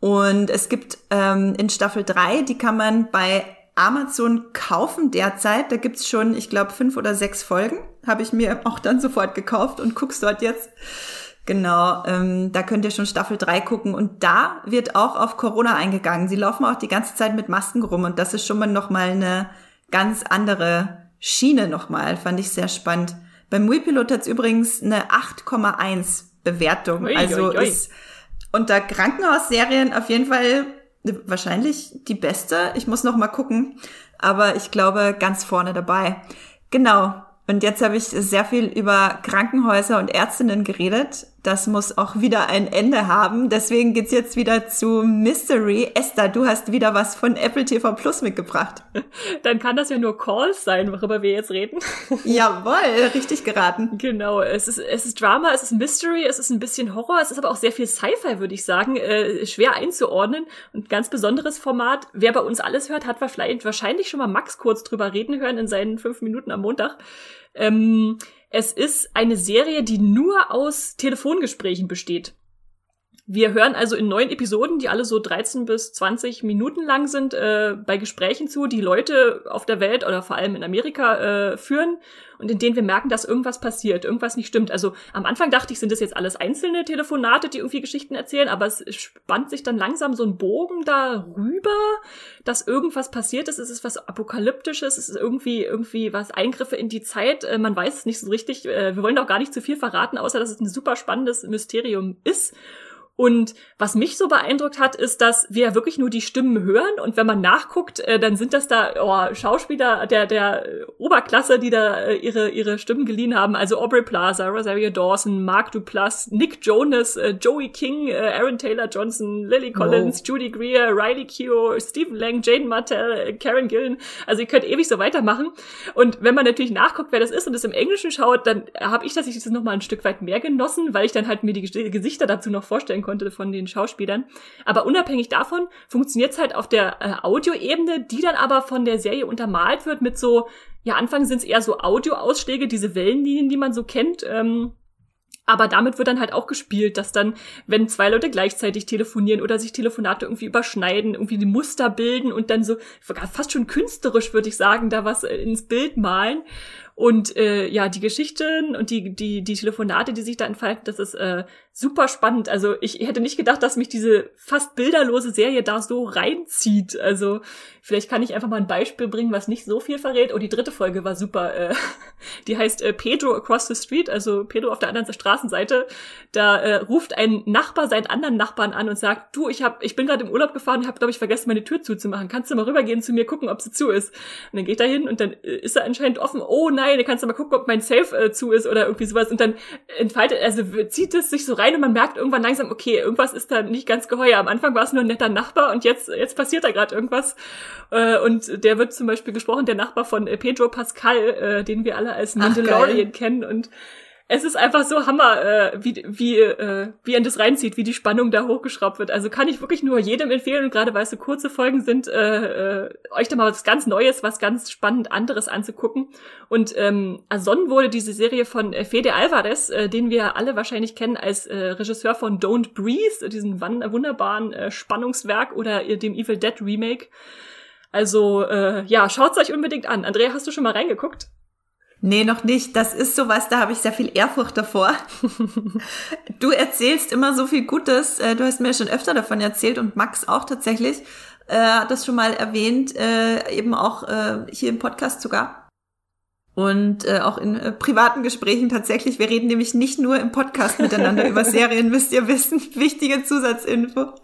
A: Und es gibt ähm, in Staffel 3, die kann man bei Amazon kaufen derzeit. Da gibt's schon, ich glaube, fünf oder sechs Folgen. Habe ich mir auch dann sofort gekauft und guck's dort jetzt. Genau, ähm, da könnt ihr schon Staffel 3 gucken. Und da wird auch auf Corona eingegangen. Sie laufen auch die ganze Zeit mit Masken rum und das ist schon mal nochmal eine ganz andere Schiene nochmal. Fand ich sehr spannend. Beim Muipilot hat es übrigens eine 8,1 Bewertung.
B: Ui,
A: also
B: ui, ui.
A: ist unter Krankenhausserien auf jeden Fall wahrscheinlich die beste. Ich muss noch mal gucken, aber ich glaube ganz vorne dabei. Genau. Und jetzt habe ich sehr viel über Krankenhäuser und Ärztinnen geredet. Das muss auch wieder ein Ende haben. Deswegen geht's jetzt wieder zu Mystery. Esther, du hast wieder was von Apple TV Plus mitgebracht.
B: Dann kann das ja nur Calls sein, worüber wir jetzt reden.
A: Jawohl, richtig geraten.
B: Genau, es ist, es ist Drama, es ist Mystery, es ist ein bisschen Horror, es ist aber auch sehr viel Sci-Fi, würde ich sagen, äh, schwer einzuordnen und ganz besonderes Format. Wer bei uns alles hört, hat wahrscheinlich schon mal Max kurz drüber reden hören in seinen fünf Minuten am Montag. Ähm, es ist eine Serie, die nur aus Telefongesprächen besteht. Wir hören also in neun Episoden, die alle so 13 bis 20 Minuten lang sind, äh, bei Gesprächen zu, die Leute auf der Welt oder vor allem in Amerika äh, führen und in denen wir merken, dass irgendwas passiert, irgendwas nicht stimmt. Also am Anfang dachte ich, sind das jetzt alles einzelne Telefonate, die irgendwie Geschichten erzählen, aber es spannt sich dann langsam so ein Bogen darüber, dass irgendwas passiert ist. Es ist was Apokalyptisches, es ist irgendwie, irgendwie was Eingriffe in die Zeit. Äh, man weiß es nicht so richtig. Äh, wir wollen auch gar nicht zu viel verraten, außer dass es ein super spannendes Mysterium ist. Und was mich so beeindruckt hat, ist, dass wir ja wirklich nur die Stimmen hören und wenn man nachguckt, äh, dann sind das da oh, Schauspieler der der Oberklasse, die da äh, ihre ihre Stimmen geliehen haben. Also Aubrey Plaza, Rosario Dawson, Mark Duplass, Nick Jonas, äh, Joey King, äh, Aaron Taylor Johnson, Lily Collins,
C: Wow.
B: Judy Greer, Riley Keough, Stephen Lang, Jane Martell, äh, Karen Gillen. Also ihr könnt ewig so weitermachen. Und wenn man natürlich nachguckt, wer das ist und es im Englischen schaut, dann habe ich tatsächlich das noch mal ein Stück weit mehr genossen, weil ich dann halt mir die Ges- Gesichter dazu noch vorstellen konnte von den Schauspielern. Aber unabhängig davon funktioniert es halt auf der äh, Audioebene, die dann aber von der Serie untermalt wird mit so, ja, anfangs sind es eher so Audioausschläge, diese Wellenlinien, die man so kennt. Ähm, aber damit wird dann halt auch gespielt, dass dann, wenn zwei Leute gleichzeitig telefonieren oder sich Telefonate irgendwie überschneiden, irgendwie die Muster bilden und dann so fast schon künstlerisch, würde ich sagen, da was äh, ins Bild malen. Und äh, ja, die Geschichten und die, die, die Telefonate, die sich da entfalten, das ist äh, super spannend. Also ich hätte nicht gedacht, dass mich diese fast bilderlose Serie da so reinzieht. Also vielleicht kann ich einfach mal ein Beispiel bringen, was nicht so viel verrät. Oh, die dritte Folge war super. Äh, die heißt äh, Pedro Across the Street, also Pedro auf der anderen Straßenseite. Da äh, ruft ein Nachbar seinen anderen Nachbarn an und sagt, du, ich hab, ich bin gerade im Urlaub gefahren habe, glaube ich, vergessen, meine Tür zuzumachen. Kannst du mal rübergehen zu mir, gucken, ob sie zu ist? Und dann geht er hin und dann äh, ist er anscheinend offen. Oh nein, dann kannst du mal gucken, ob mein Safe äh, zu ist oder irgendwie sowas. Und dann entfaltet, also zieht es sich so rein und man merkt irgendwann langsam, okay, irgendwas ist da nicht ganz geheuer. Am Anfang war es nur ein netter Nachbar und jetzt, jetzt passiert da gerade irgendwas. Äh, und der wird zum Beispiel gesprochen, der Nachbar von äh, Pedro Pascal, äh, den wir alle als
A: Ach,
B: Mandalorian
A: geil.
B: kennen. Und es ist einfach so Hammer, äh, wie, wie, äh, wie er das reinzieht, wie die Spannung da hochgeschraubt wird. Also kann ich wirklich nur jedem empfehlen, und gerade weil es so kurze Folgen sind, äh, äh, euch da mal was ganz Neues, was ganz spannend anderes anzugucken. Und ähm, ersonnen wurde diese Serie von äh, Fede Alvarez, äh, den wir alle wahrscheinlich kennen als äh, Regisseur von Don't Breathe, diesen wan- wunderbaren äh, Spannungswerk oder äh, dem Evil Dead Remake. Also äh, ja, schaut's euch unbedingt an. Andrea, hast du schon mal reingeguckt?
A: Nee, noch nicht. Das ist sowas, da habe ich sehr viel Ehrfurcht davor. du erzählst immer so viel Gutes. Äh, Du hast mir schon öfter davon erzählt und Max auch tatsächlich äh, hat das schon mal erwähnt, äh, eben auch äh, hier im Podcast sogar. Und äh, auch in äh, privaten Gesprächen tatsächlich. Wir reden nämlich nicht nur im Podcast miteinander über Serien, müsst ihr wissen. Wichtige Zusatzinfo.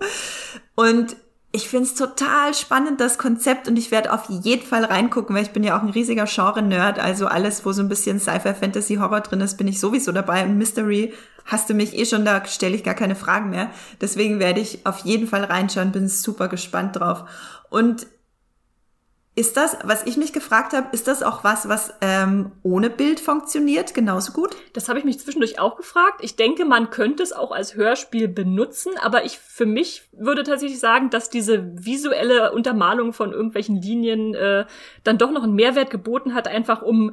A: Und ich find's total spannend, das Konzept, und ich werde auf jeden Fall reingucken, weil ich bin ja auch ein riesiger Genre-Nerd. Also alles, wo so ein bisschen Sci-Fi, Fantasy, Horror drin ist, bin ich sowieso dabei. Und Mystery hast du mich eh schon, da stelle ich gar keine Fragen mehr. Deswegen werde ich auf jeden Fall reinschauen, bin super gespannt drauf. Und ist das, was ich mich gefragt habe, ist das auch was, was ähm, ohne Bild funktioniert, genauso gut?
B: Das habe ich mich zwischendurch auch gefragt. Ich denke, man könnte es auch als Hörspiel benutzen, aber ich für mich würde tatsächlich sagen, dass diese visuelle Untermalung von irgendwelchen Linien äh, dann doch noch einen Mehrwert geboten hat, einfach um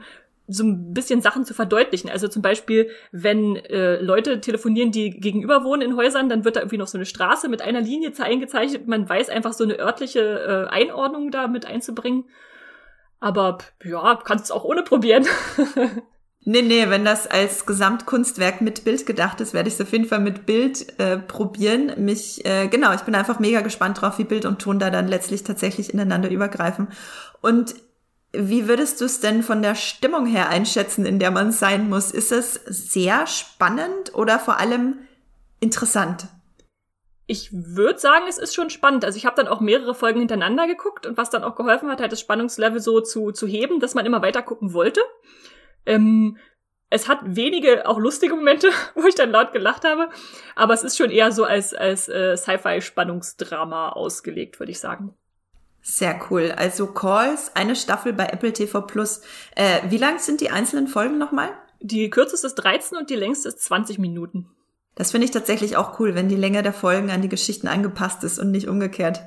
B: so ein bisschen Sachen zu verdeutlichen. Also zum Beispiel, wenn äh, Leute telefonieren, die gegenüber wohnen in Häusern, dann wird da irgendwie noch so eine Straße mit einer Linie ze- eingezeichnet. Man weiß einfach so eine örtliche äh, Einordnung da mit einzubringen. Aber ja, kannst es auch ohne probieren.
A: Nee, nee, wenn das als Gesamtkunstwerk mit Bild gedacht ist, werde ich es auf jeden Fall mit Bild äh, probieren. Mich, äh, genau, ich bin einfach mega gespannt drauf, wie Bild und Ton da dann letztlich tatsächlich ineinander übergreifen. Und Wie würdest du es denn von der Stimmung her einschätzen, in der man sein muss? Ist es sehr spannend oder vor allem interessant?
B: Ich würde sagen, es ist schon spannend. Also ich habe dann auch mehrere Folgen hintereinander geguckt und was dann auch geholfen hat, halt das Spannungslevel so zu, zu heben, dass man immer weiter gucken wollte. Ähm, es hat wenige auch lustige Momente, wo ich dann laut gelacht habe, aber es ist schon eher so als, als äh, Sci-Fi-Spannungsdrama ausgelegt, würde ich sagen.
A: Sehr cool. Also Calls, eine Staffel bei Apple TV Plus. Äh, wie lang sind die einzelnen Folgen nochmal?
B: Die kürzeste ist 13 und die längste ist 20 Minuten.
A: Das finde ich tatsächlich auch cool, wenn die Länge der Folgen an die Geschichten angepasst ist und nicht umgekehrt.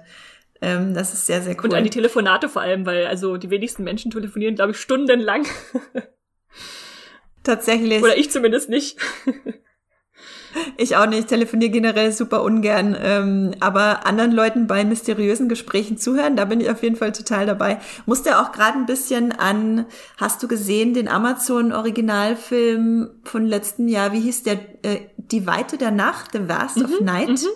A: Ähm, das ist sehr, sehr cool.
B: Und an die Telefonate vor allem, weil also die wenigsten Menschen telefonieren, glaube ich, stundenlang.
A: Tatsächlich.
B: Oder ich zumindest nicht.
A: Ich auch nicht, telefoniere generell super ungern. Ähm, aber anderen Leuten bei mysteriösen Gesprächen zuhören, da bin ich auf jeden Fall total dabei. Musste auch gerade ein bisschen an, hast du gesehen, den Amazon-Originalfilm von letzten Jahr, wie hieß der? Äh, Die Weite der Nacht, The Vast mhm, of Night. Mhm.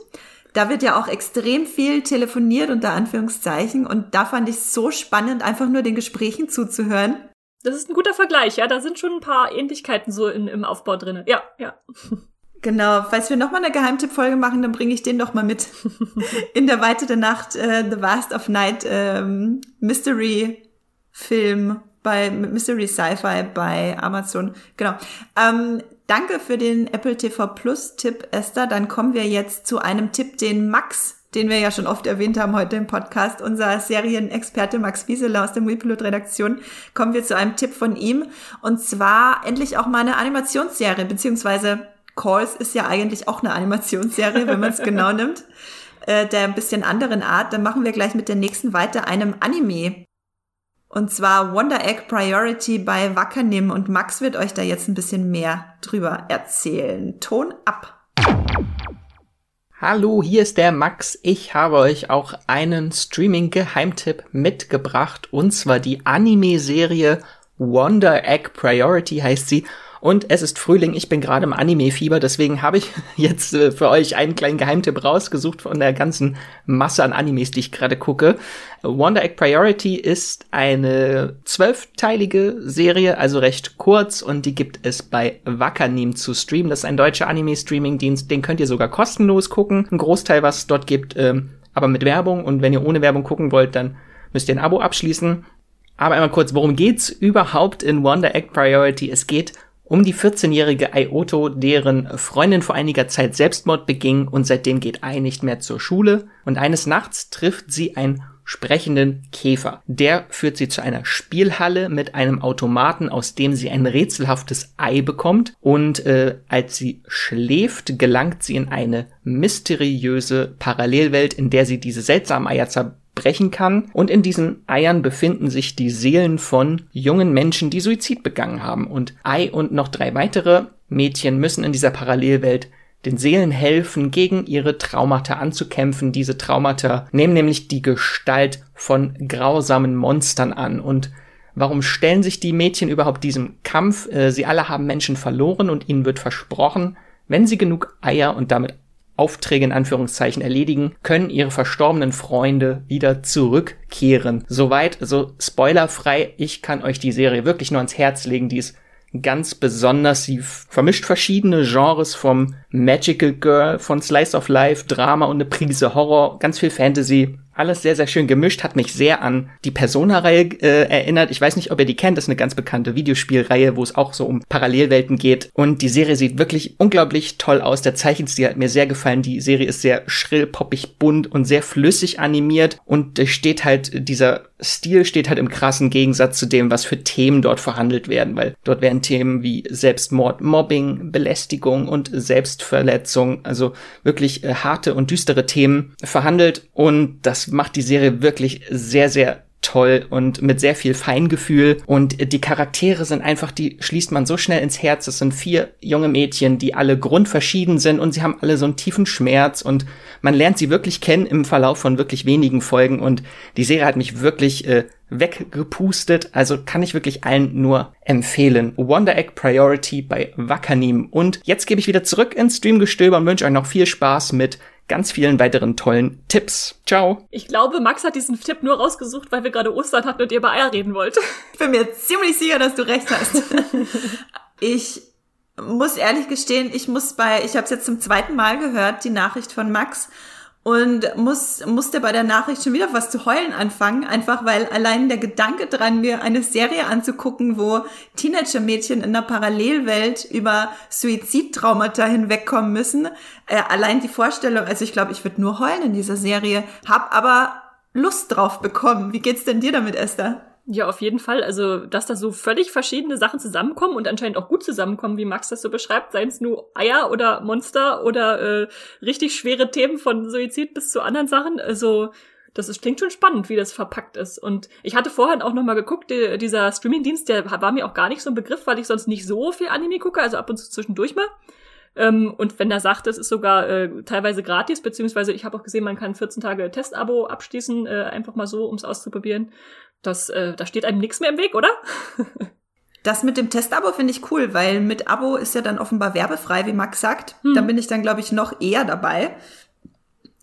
A: Da wird ja auch extrem viel telefoniert, unter Anführungszeichen. Und da fand ich es so spannend, einfach nur den Gesprächen zuzuhören.
B: Das ist ein guter Vergleich, ja. Da sind schon ein paar Ähnlichkeiten so in, im Aufbau drin. Ja, ja.
A: Genau, falls wir nochmal eine Geheimtippfolge machen, dann bringe ich den doch mal mit. In der Weite der Nacht, äh, The Vast of Night, ähm, Mystery Film bei Mystery Sci-Fi bei Amazon. Genau. Ähm, danke für den Apple TV Plus Tipp, Esther. Dann kommen wir jetzt zu einem Tipp, den Max den wir ja schon oft erwähnt haben heute im Podcast, unser Serienexperte Max Wieseler aus der Moviepilot-Redaktion, kommen wir zu einem Tipp von ihm. Und zwar endlich auch mal eine Animationsserie, beziehungsweise Calls ist ja eigentlich auch eine Animationsserie, wenn man es genau nimmt, äh, der ein bisschen anderen Art. Dann machen wir gleich mit der nächsten weiter, einem Anime. Und zwar Wonder Egg Priority bei Wackernim. Und Max wird euch da jetzt ein bisschen mehr drüber erzählen. Ton ab.
D: Hallo, hier ist der Max. Ich habe euch auch einen Streaming-Geheimtipp mitgebracht, und zwar die Anime-Serie Wonder Egg Priority heißt sie. Und es ist Frühling, ich bin gerade im Anime-Fieber, deswegen habe ich jetzt äh, für euch einen kleinen Geheimtipp rausgesucht von der ganzen Masse an Animes, die ich gerade gucke. Wonder Egg Priority ist eine zwölfteilige Serie, also recht kurz und die gibt es bei Wakanim zu streamen. Das ist ein deutscher Anime-Streaming-Dienst, den könnt ihr sogar kostenlos gucken. Ein Großteil, was es dort gibt, ähm, aber mit Werbung und wenn ihr ohne Werbung gucken wollt, dann müsst ihr ein Abo abschließen. Aber einmal kurz, worum geht's überhaupt in Wonder Egg Priority? Es geht um die 14-jährige Ayoto, deren Freundin vor einiger Zeit Selbstmord beging und seitdem geht Ai nicht mehr zur Schule und eines Nachts trifft sie einen sprechenden Käfer. Der führt sie zu einer Spielhalle mit einem Automaten, aus dem sie ein rätselhaftes Ei bekommt und äh, als sie schläft, gelangt sie in eine mysteriöse Parallelwelt, in der sie diese seltsamen Eier brechen kann. Und in diesen Eiern befinden sich die Seelen von jungen Menschen, die Suizid begangen haben. Und Ei und noch drei weitere Mädchen müssen in dieser Parallelwelt den Seelen helfen, gegen ihre Traumata anzukämpfen. Diese Traumata nehmen nämlich die Gestalt von grausamen Monstern an. Und warum stellen sich die Mädchen überhaupt diesem Kampf? Äh, sie alle haben Menschen verloren und ihnen wird versprochen, wenn sie genug Eier und damit Aufträge in Anführungszeichen erledigen, können ihre verstorbenen Freunde wieder zurückkehren. Soweit, so spoilerfrei. Ich kann euch die Serie wirklich nur ans Herz legen. Die ist ganz besonders. Sie vermischt verschiedene Genres vom Magical Girl, von Slice of Life, Drama und eine Prise Horror, ganz viel Fantasy alles sehr, sehr schön gemischt, hat mich sehr an die Persona-Reihe äh, erinnert. Ich weiß nicht, ob ihr die kennt, das ist eine ganz bekannte Videospielreihe, wo es auch so um Parallelwelten geht. Und die Serie sieht wirklich unglaublich toll aus. Der Zeichenstil hat mir sehr gefallen. Die Serie ist sehr schrill, poppig, bunt und sehr flüssig animiert. Und steht halt, dieser Stil steht halt im krassen Gegensatz zu dem, was für Themen dort verhandelt werden, weil dort werden Themen wie Selbstmord, Mobbing, Belästigung und Selbstverletzung, also wirklich äh, harte und düstere Themen verhandelt. Und das macht die Serie wirklich sehr, sehr toll und mit sehr viel Feingefühl. Und die Charaktere sind einfach, die schließt man so schnell ins Herz. Es sind vier junge Mädchen, die alle grundverschieden sind und sie haben alle so einen tiefen Schmerz und man lernt sie wirklich kennen im Verlauf von wirklich wenigen Folgen und die Serie hat mich wirklich äh, weggepustet. Also kann ich wirklich allen nur empfehlen. Wonder Egg Priority bei Wakanim. Und jetzt gebe ich wieder zurück ins Streamgestöber und wünsche euch noch viel Spaß mit ganz vielen weiteren tollen Tipps. Ciao.
B: Ich glaube, Max hat diesen Tipp nur rausgesucht, weil wir gerade Ostern hatten und ihr über Eier reden wollt.
A: Ich bin mir ziemlich sicher, dass du recht hast. ich muss ehrlich gestehen, ich muss bei, ich habe es jetzt zum zweiten Mal gehört, die Nachricht von Max und muss, musste bei der Nachricht schon wieder was zu heulen anfangen, einfach weil allein der Gedanke dran, mir eine Serie anzugucken, wo Teenager-Mädchen in einer Parallelwelt über Suizidtraumata hinwegkommen müssen, äh, allein die Vorstellung, also ich glaube, ich würde nur heulen in dieser Serie, hab aber Lust drauf bekommen. Wie geht's denn dir damit, Esther?
B: Ja, auf jeden Fall. Also, dass da so völlig verschiedene Sachen zusammenkommen und anscheinend auch gut zusammenkommen, wie Max das so beschreibt, seien es nur Eier oder Monster oder äh, richtig schwere Themen von Suizid bis zu anderen Sachen. Also, das ist, klingt schon spannend, wie das verpackt ist. Und ich hatte vorhin auch nochmal geguckt, die, dieser Streamingdienst, der war mir auch gar nicht so ein Begriff, weil ich sonst nicht so viel Anime gucke, also ab und zu zwischendurch mal. Ähm, und wenn er sagt, es ist sogar äh, teilweise gratis, beziehungsweise ich habe auch gesehen, man kann 14 Tage Testabo abschließen, äh, einfach mal so, um es auszuprobieren. Das, äh, da steht einem nichts mehr im Weg, oder?
A: Das mit dem Testabo finde ich cool, weil mit Abo ist ja dann offenbar werbefrei, wie Max sagt. Hm. Da bin ich dann, glaube ich, noch eher dabei.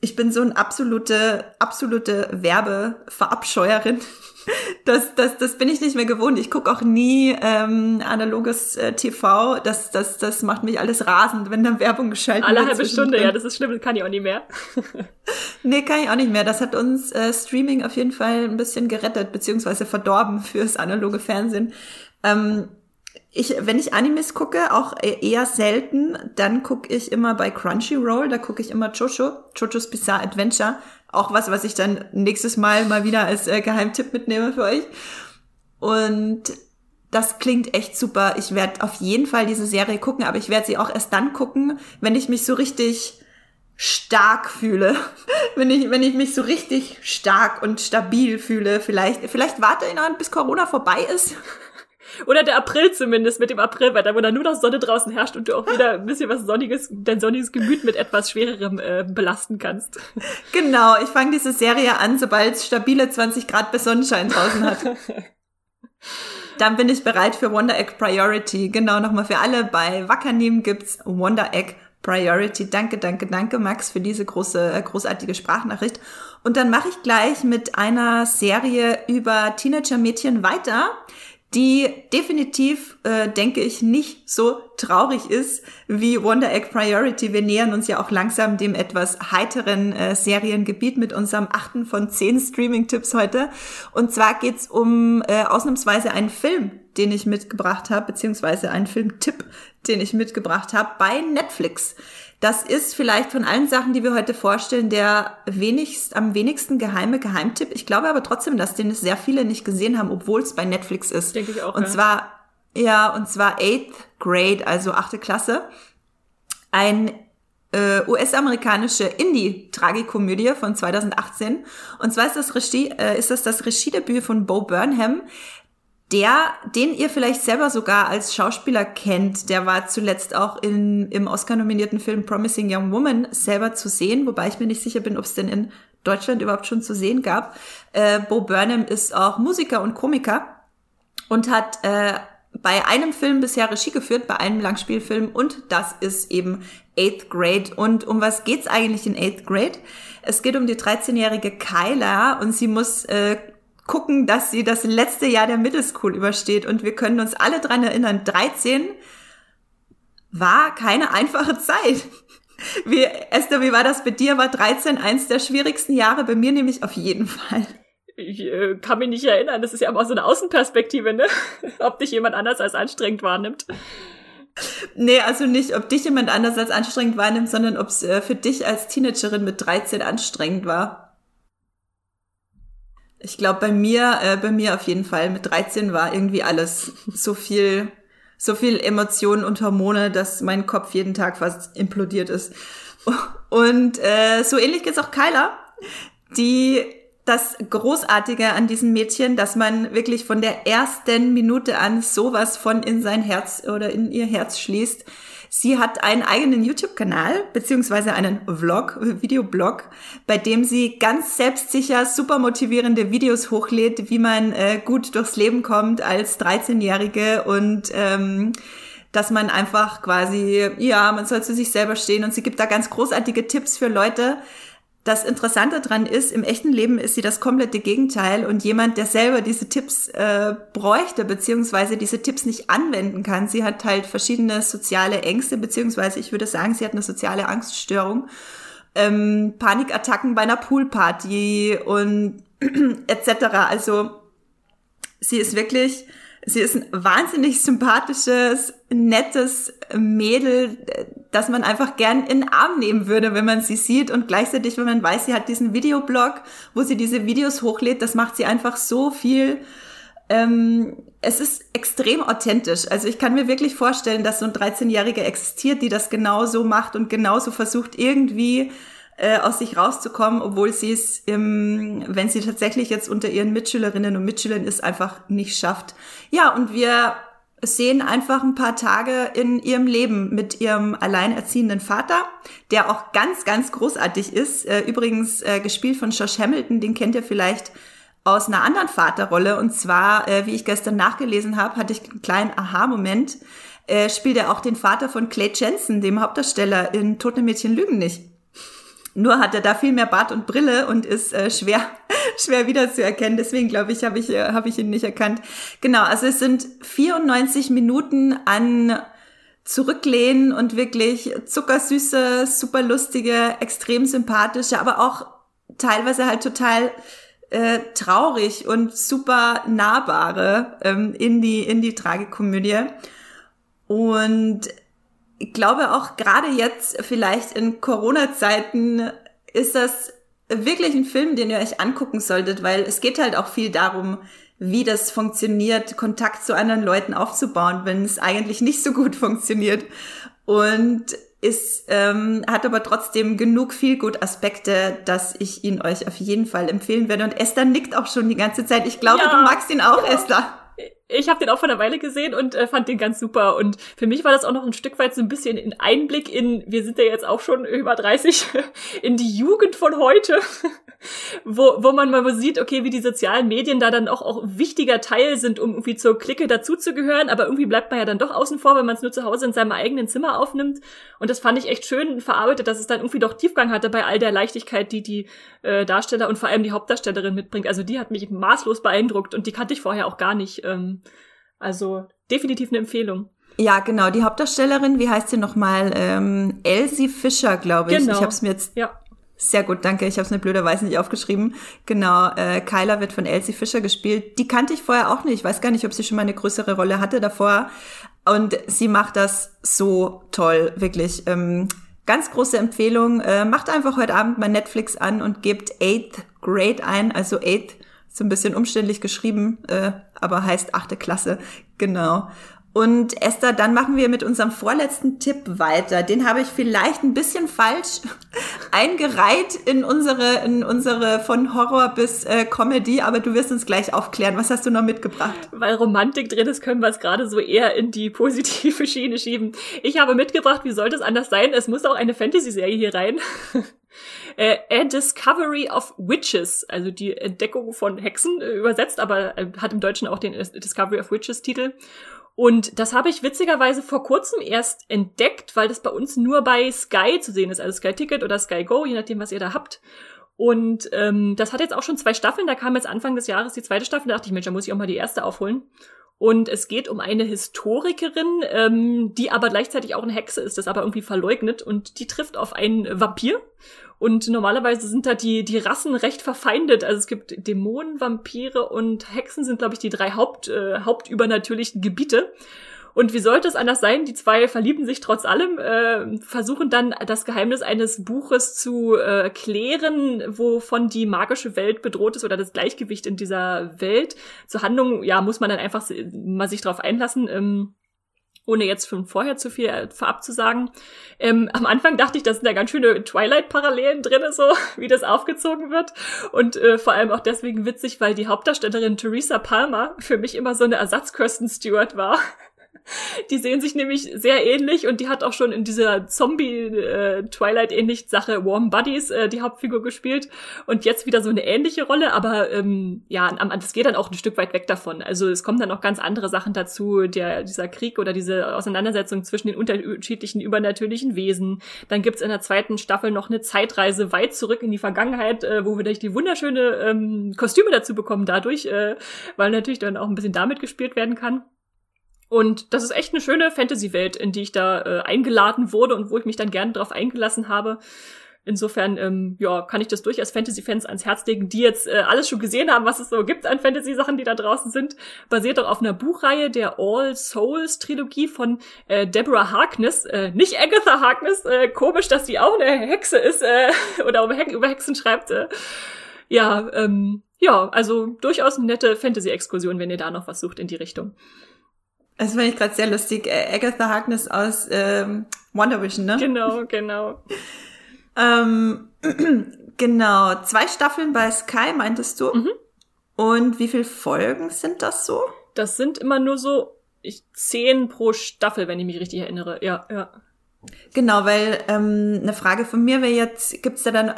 A: Ich bin so eine absolute, absolute Werbeverabscheuerin. Das, das, das bin ich nicht mehr gewohnt. Ich gucke auch nie ähm, analoges äh, TV. Das, das, das macht mich alles rasend, wenn dann Werbung geschaltet
B: Alle wird. Alle halbe Stunde, ja, das ist schlimm, das kann ich auch nicht mehr.
A: nee, kann ich auch nicht mehr. Das hat uns äh, Streaming auf jeden Fall ein bisschen gerettet, beziehungsweise verdorben fürs analoge Fernsehen. Ähm, ich, wenn ich Animes gucke, auch e-, eher selten, dann gucke ich immer bei Crunchyroll, da gucke ich immer Jojo, Jojo's Bizarre Adventure. Auch was, was ich dann nächstes Mal mal wieder als äh, Geheimtipp mitnehme für euch. Und das klingt echt super. Ich werde auf jeden Fall diese Serie gucken, aber ich werde sie auch erst dann gucken, wenn ich mich so richtig stark fühle. wenn ich, wenn ich mich so richtig stark und stabil fühle. Vielleicht, vielleicht warte ich noch, bis Corona vorbei ist.
B: Oder der April zumindest mit dem Aprilwetter, wo da nur noch Sonne draußen herrscht und du auch wieder ein bisschen was Sonniges, dein sonniges Gemüt mit etwas Schwererem äh, belasten kannst.
A: Genau, ich fange diese Serie an, sobald es stabile 20 Grad bis Sonnenschein draußen hat. Dann bin ich bereit für Wonder Egg Priority. Genau, nochmal für alle. Bei Wackernehmen gibt's Wonder Egg Priority. Danke, danke, danke, Max, für diese große, äh, großartige Sprachnachricht. Und dann mache ich gleich mit einer Serie über Teenager-Mädchen weiter die definitiv, äh, denke ich, nicht so traurig ist wie Wonder Egg Priority. Wir nähern uns ja auch langsam dem etwas heiteren äh, Seriengebiet mit unserem achten von zehn Streaming-Tipps heute. Und zwar geht's um äh, ausnahmsweise einen Film, den ich mitgebracht habe, beziehungsweise einen Filmtipp, den ich mitgebracht habe bei Netflix. Das ist vielleicht von allen Sachen, die wir heute vorstellen, der wenigst, am wenigsten geheime Geheimtipp. Ich glaube aber trotzdem, dass den sehr viele nicht gesehen haben, obwohl es bei Netflix ist.
B: Denke ich auch.
A: Und
B: ja.
A: zwar, ja, und zwar Eighth Grade, also achte Klasse. Ein äh, US-amerikanische Indie-Tragikomödie von 2018. Und zwar ist das, Regie, äh, ist das das Regiedebüt von Bo Burnham, der, den ihr vielleicht selber sogar als Schauspieler kennt, der war zuletzt auch in, im Oscar-nominierten Film Promising Young Woman selber zu sehen, wobei ich mir nicht sicher bin, ob es denn in Deutschland überhaupt schon zu sehen gab. Äh, Bo Burnham ist auch Musiker und Komiker und hat äh, bei einem Film bisher Regie geführt, bei einem Langspielfilm und das ist eben Eighth Grade. Und um was geht's eigentlich in Eighth Grade? Es geht um die 13-jährige Kyla und sie muss äh, gucken, dass sie das letzte Jahr der Middle School übersteht. Und wir können uns alle dran erinnern, 13 war keine einfache Zeit. Wie, Esther, wie war das bei dir? War 13 eins der schwierigsten Jahre? Bei mir nämlich auf jeden Fall.
B: Ich äh, kann mich nicht erinnern. Das ist ja aber so eine Außenperspektive, ne? ob dich jemand anders als anstrengend wahrnimmt.
A: Nee, also nicht, ob dich jemand anders als anstrengend wahrnimmt, sondern ob es äh, für dich als Teenagerin mit 13 anstrengend war. Ich glaube, bei mir, äh, bei mir auf jeden Fall mit 13 war irgendwie alles so viel, so viel Emotionen und Hormone, dass mein Kopf jeden Tag fast implodiert ist. Und äh, so ähnlich geht's auch Kyla, die das Großartige an diesem Mädchen, dass man wirklich von der ersten Minute an sowas von in sein Herz oder in ihr Herz schließt. Sie hat einen eigenen YouTube-Kanal, beziehungsweise einen Vlog, Videoblog, bei dem sie ganz selbstsicher, super motivierende Videos hochlädt, wie man äh, gut durchs Leben kommt als 13-Jährige und ähm, dass man einfach quasi, ja, man soll zu sich selber stehen und sie gibt da ganz großartige Tipps für Leute, das Interessante dran ist, im echten Leben ist sie das komplette Gegenteil und jemand, der selber diese Tipps äh, bräuchte, beziehungsweise diese Tipps nicht anwenden kann. Sie hat halt verschiedene soziale Ängste, beziehungsweise ich würde sagen, sie hat eine soziale Angststörung, ähm, Panikattacken bei einer Poolparty und etc. Also sie ist wirklich Sie ist ein wahnsinnig sympathisches, nettes Mädel, das man einfach gern in den Arm nehmen würde, wenn man sie sieht. Und gleichzeitig, wenn man weiß, sie hat diesen Videoblog, wo sie diese Videos hochlädt, das macht sie einfach so viel. Ähm, es ist extrem authentisch. Also ich kann mir wirklich vorstellen, dass so ein 13-Jähriger existiert, die das genauso macht und genauso versucht, irgendwie äh, aus sich rauszukommen, obwohl sie es, im, wenn sie tatsächlich jetzt unter ihren Mitschülerinnen und Mitschülern ist, einfach nicht schafft. Ja, und wir sehen einfach ein paar Tage in ihrem Leben mit ihrem alleinerziehenden Vater, der auch ganz, ganz großartig ist. Äh, übrigens äh, gespielt von Josh Hamilton, den kennt ihr vielleicht aus einer anderen Vaterrolle. Und zwar, äh, wie ich gestern nachgelesen habe, hatte ich einen kleinen Aha-Moment. Äh, spielt er auch den Vater von Clay Jensen, dem Hauptdarsteller in Tote Mädchen lügen nicht. Nur hat er da viel mehr Bart und Brille und ist äh, schwer, schwer wiederzuerkennen. Deswegen glaube ich, habe ich, äh, hab ich ihn nicht erkannt. Genau, also es sind 94 Minuten an Zurücklehnen und wirklich zuckersüße, super lustige, extrem sympathische, aber auch teilweise halt total äh, traurig und super nahbare ähm, in die in die Tragikomödie. Und ich glaube auch gerade jetzt, vielleicht in Corona-Zeiten, ist das wirklich ein Film, den ihr euch angucken solltet, weil es geht halt auch viel darum, wie das funktioniert, Kontakt zu anderen Leuten aufzubauen, wenn es eigentlich nicht so gut funktioniert. Und ist, ähm, hat aber trotzdem genug viel gut Aspekte, dass ich ihn euch auf jeden Fall empfehlen werde. Und Esther nickt auch schon die ganze Zeit. Ich glaube, ja, du magst ihn auch, ja. Esther
B: ich habe den auch vor einer Weile gesehen und äh, fand den ganz super. Und für mich war das auch noch ein Stück weit so ein bisschen ein Einblick in, wir sind ja jetzt auch schon über 30, in die Jugend von heute, wo, wo man mal sieht, okay, wie die sozialen Medien da dann auch, auch wichtiger Teil sind, um irgendwie zur Clique dazuzugehören. Aber irgendwie bleibt man ja dann doch außen vor, wenn man es nur zu Hause in seinem eigenen Zimmer aufnimmt. Und das fand ich echt schön verarbeitet, dass es dann irgendwie doch Tiefgang hatte bei all der Leichtigkeit, die die äh, Darsteller und vor allem die Hauptdarstellerin mitbringt. Also die hat mich maßlos beeindruckt und die kannte ich vorher auch gar nicht. Ähm, also definitiv eine Empfehlung.
A: Ja, genau. Die Hauptdarstellerin, wie heißt sie nochmal? Ähm, Elsie Fischer, glaube ich. Genau. Ich habe es mir jetzt ja. Sehr gut, danke. Ich habe es mir blöderweise nicht aufgeschrieben. Genau, äh, Kyla wird von Elsie Fischer gespielt. Die kannte ich vorher auch nicht. Ich weiß gar nicht, ob sie schon mal eine größere Rolle hatte davor. Und sie macht das so toll, wirklich. Ähm, ganz große Empfehlung. Äh, macht einfach heute Abend mal Netflix an und gebt Eighth Grade ein, also Eighth so ein bisschen umständlich geschrieben, äh, aber heißt achte Klasse. Genau. Und Esther, dann machen wir mit unserem vorletzten Tipp weiter. Den habe ich vielleicht ein bisschen falsch eingereiht in unsere, in unsere von Horror bis äh, Comedy, aber du wirst uns gleich aufklären. Was hast du noch mitgebracht?
B: Weil Romantik drin ist, können wir es gerade so eher in die positive Schiene schieben. Ich habe mitgebracht, wie sollte es anders sein? Es muss auch eine Fantasy-Serie hier rein. Äh, A Discovery of Witches, also die Entdeckung von Hexen äh, übersetzt, aber äh, hat im Deutschen auch den Discovery of Witches Titel. Und das habe ich witzigerweise vor kurzem erst entdeckt, weil das bei uns nur bei Sky zu sehen ist, also Sky Ticket oder Sky Go, je nachdem, was ihr da habt. Und ähm, das hat jetzt auch schon zwei Staffeln, da kam jetzt Anfang des Jahres die zweite Staffel, da dachte ich, Mensch, da muss ich auch mal die erste aufholen. Und es geht um eine Historikerin, ähm, die aber gleichzeitig auch eine Hexe ist, das aber irgendwie verleugnet und die trifft auf einen Vampir. Und normalerweise sind da die, die Rassen recht verfeindet. Also es gibt Dämonen, Vampire und Hexen sind, glaube ich, die drei Haupt, äh, hauptübernatürlichen Gebiete. Und wie sollte es anders sein? Die zwei verlieben sich trotz allem, äh, versuchen dann das Geheimnis eines Buches zu äh, klären, wovon die magische Welt bedroht ist oder das Gleichgewicht in dieser Welt. Zur Handlung, ja, muss man dann einfach mal sich drauf einlassen. Ähm, ohne jetzt von vorher zu viel äh, vorab zu sagen. Ähm, am Anfang dachte ich, da sind da ganz schöne Twilight-Parallelen drin, so wie das aufgezogen wird. Und äh, vor allem auch deswegen witzig, weil die Hauptdarstellerin Theresa Palmer für mich immer so eine Ersatz-Kirsten Stewart war. Die sehen sich nämlich sehr ähnlich und die hat auch schon in dieser Zombie-Twilight-ähnlich Sache Warm Buddies äh, die Hauptfigur gespielt und jetzt wieder so eine ähnliche Rolle, aber ähm, ja, das geht dann auch ein Stück weit weg davon. Also es kommen dann auch ganz andere Sachen dazu, der, dieser Krieg oder diese Auseinandersetzung zwischen den unterschiedlichen übernatürlichen Wesen. Dann gibt's in der zweiten Staffel noch eine Zeitreise weit zurück in die Vergangenheit, äh, wo wir durch die wunderschöne ähm, Kostüme dazu bekommen dadurch, äh, weil natürlich dann auch ein bisschen damit gespielt werden kann. Und das ist echt eine schöne Fantasy-Welt, in die ich da äh, eingeladen wurde und wo ich mich dann gerne drauf eingelassen habe. Insofern, ähm, ja, kann ich das durchaus Fantasy-Fans ans Herz legen, die jetzt äh, alles schon gesehen haben, was es so gibt an Fantasy-Sachen, die da draußen sind. Basiert auch auf einer Buchreihe der All Souls-Trilogie von äh, Deborah Harkness. Äh, nicht Agatha Harkness. Äh, komisch, dass die auch eine Hexe ist äh, oder über, He über Hexen schreibt. Äh. Ja, ähm, ja, also durchaus eine nette Fantasy-Exkursion, wenn ihr da noch was sucht in die Richtung.
A: Das finde ich gerade sehr lustig. Äh, Agatha Harkness aus ähm, Wonder Vision, ne?
B: Genau, genau.
A: Ähm, genau, zwei Staffeln bei Sky, meintest du? Mhm. Und wie viele Folgen sind das so?
B: Das sind immer nur so ich, zehn pro Staffel, wenn ich mich richtig erinnere. Ja, ja.
A: Genau, weil ähm, eine Frage von mir wäre jetzt, gibt's da dann,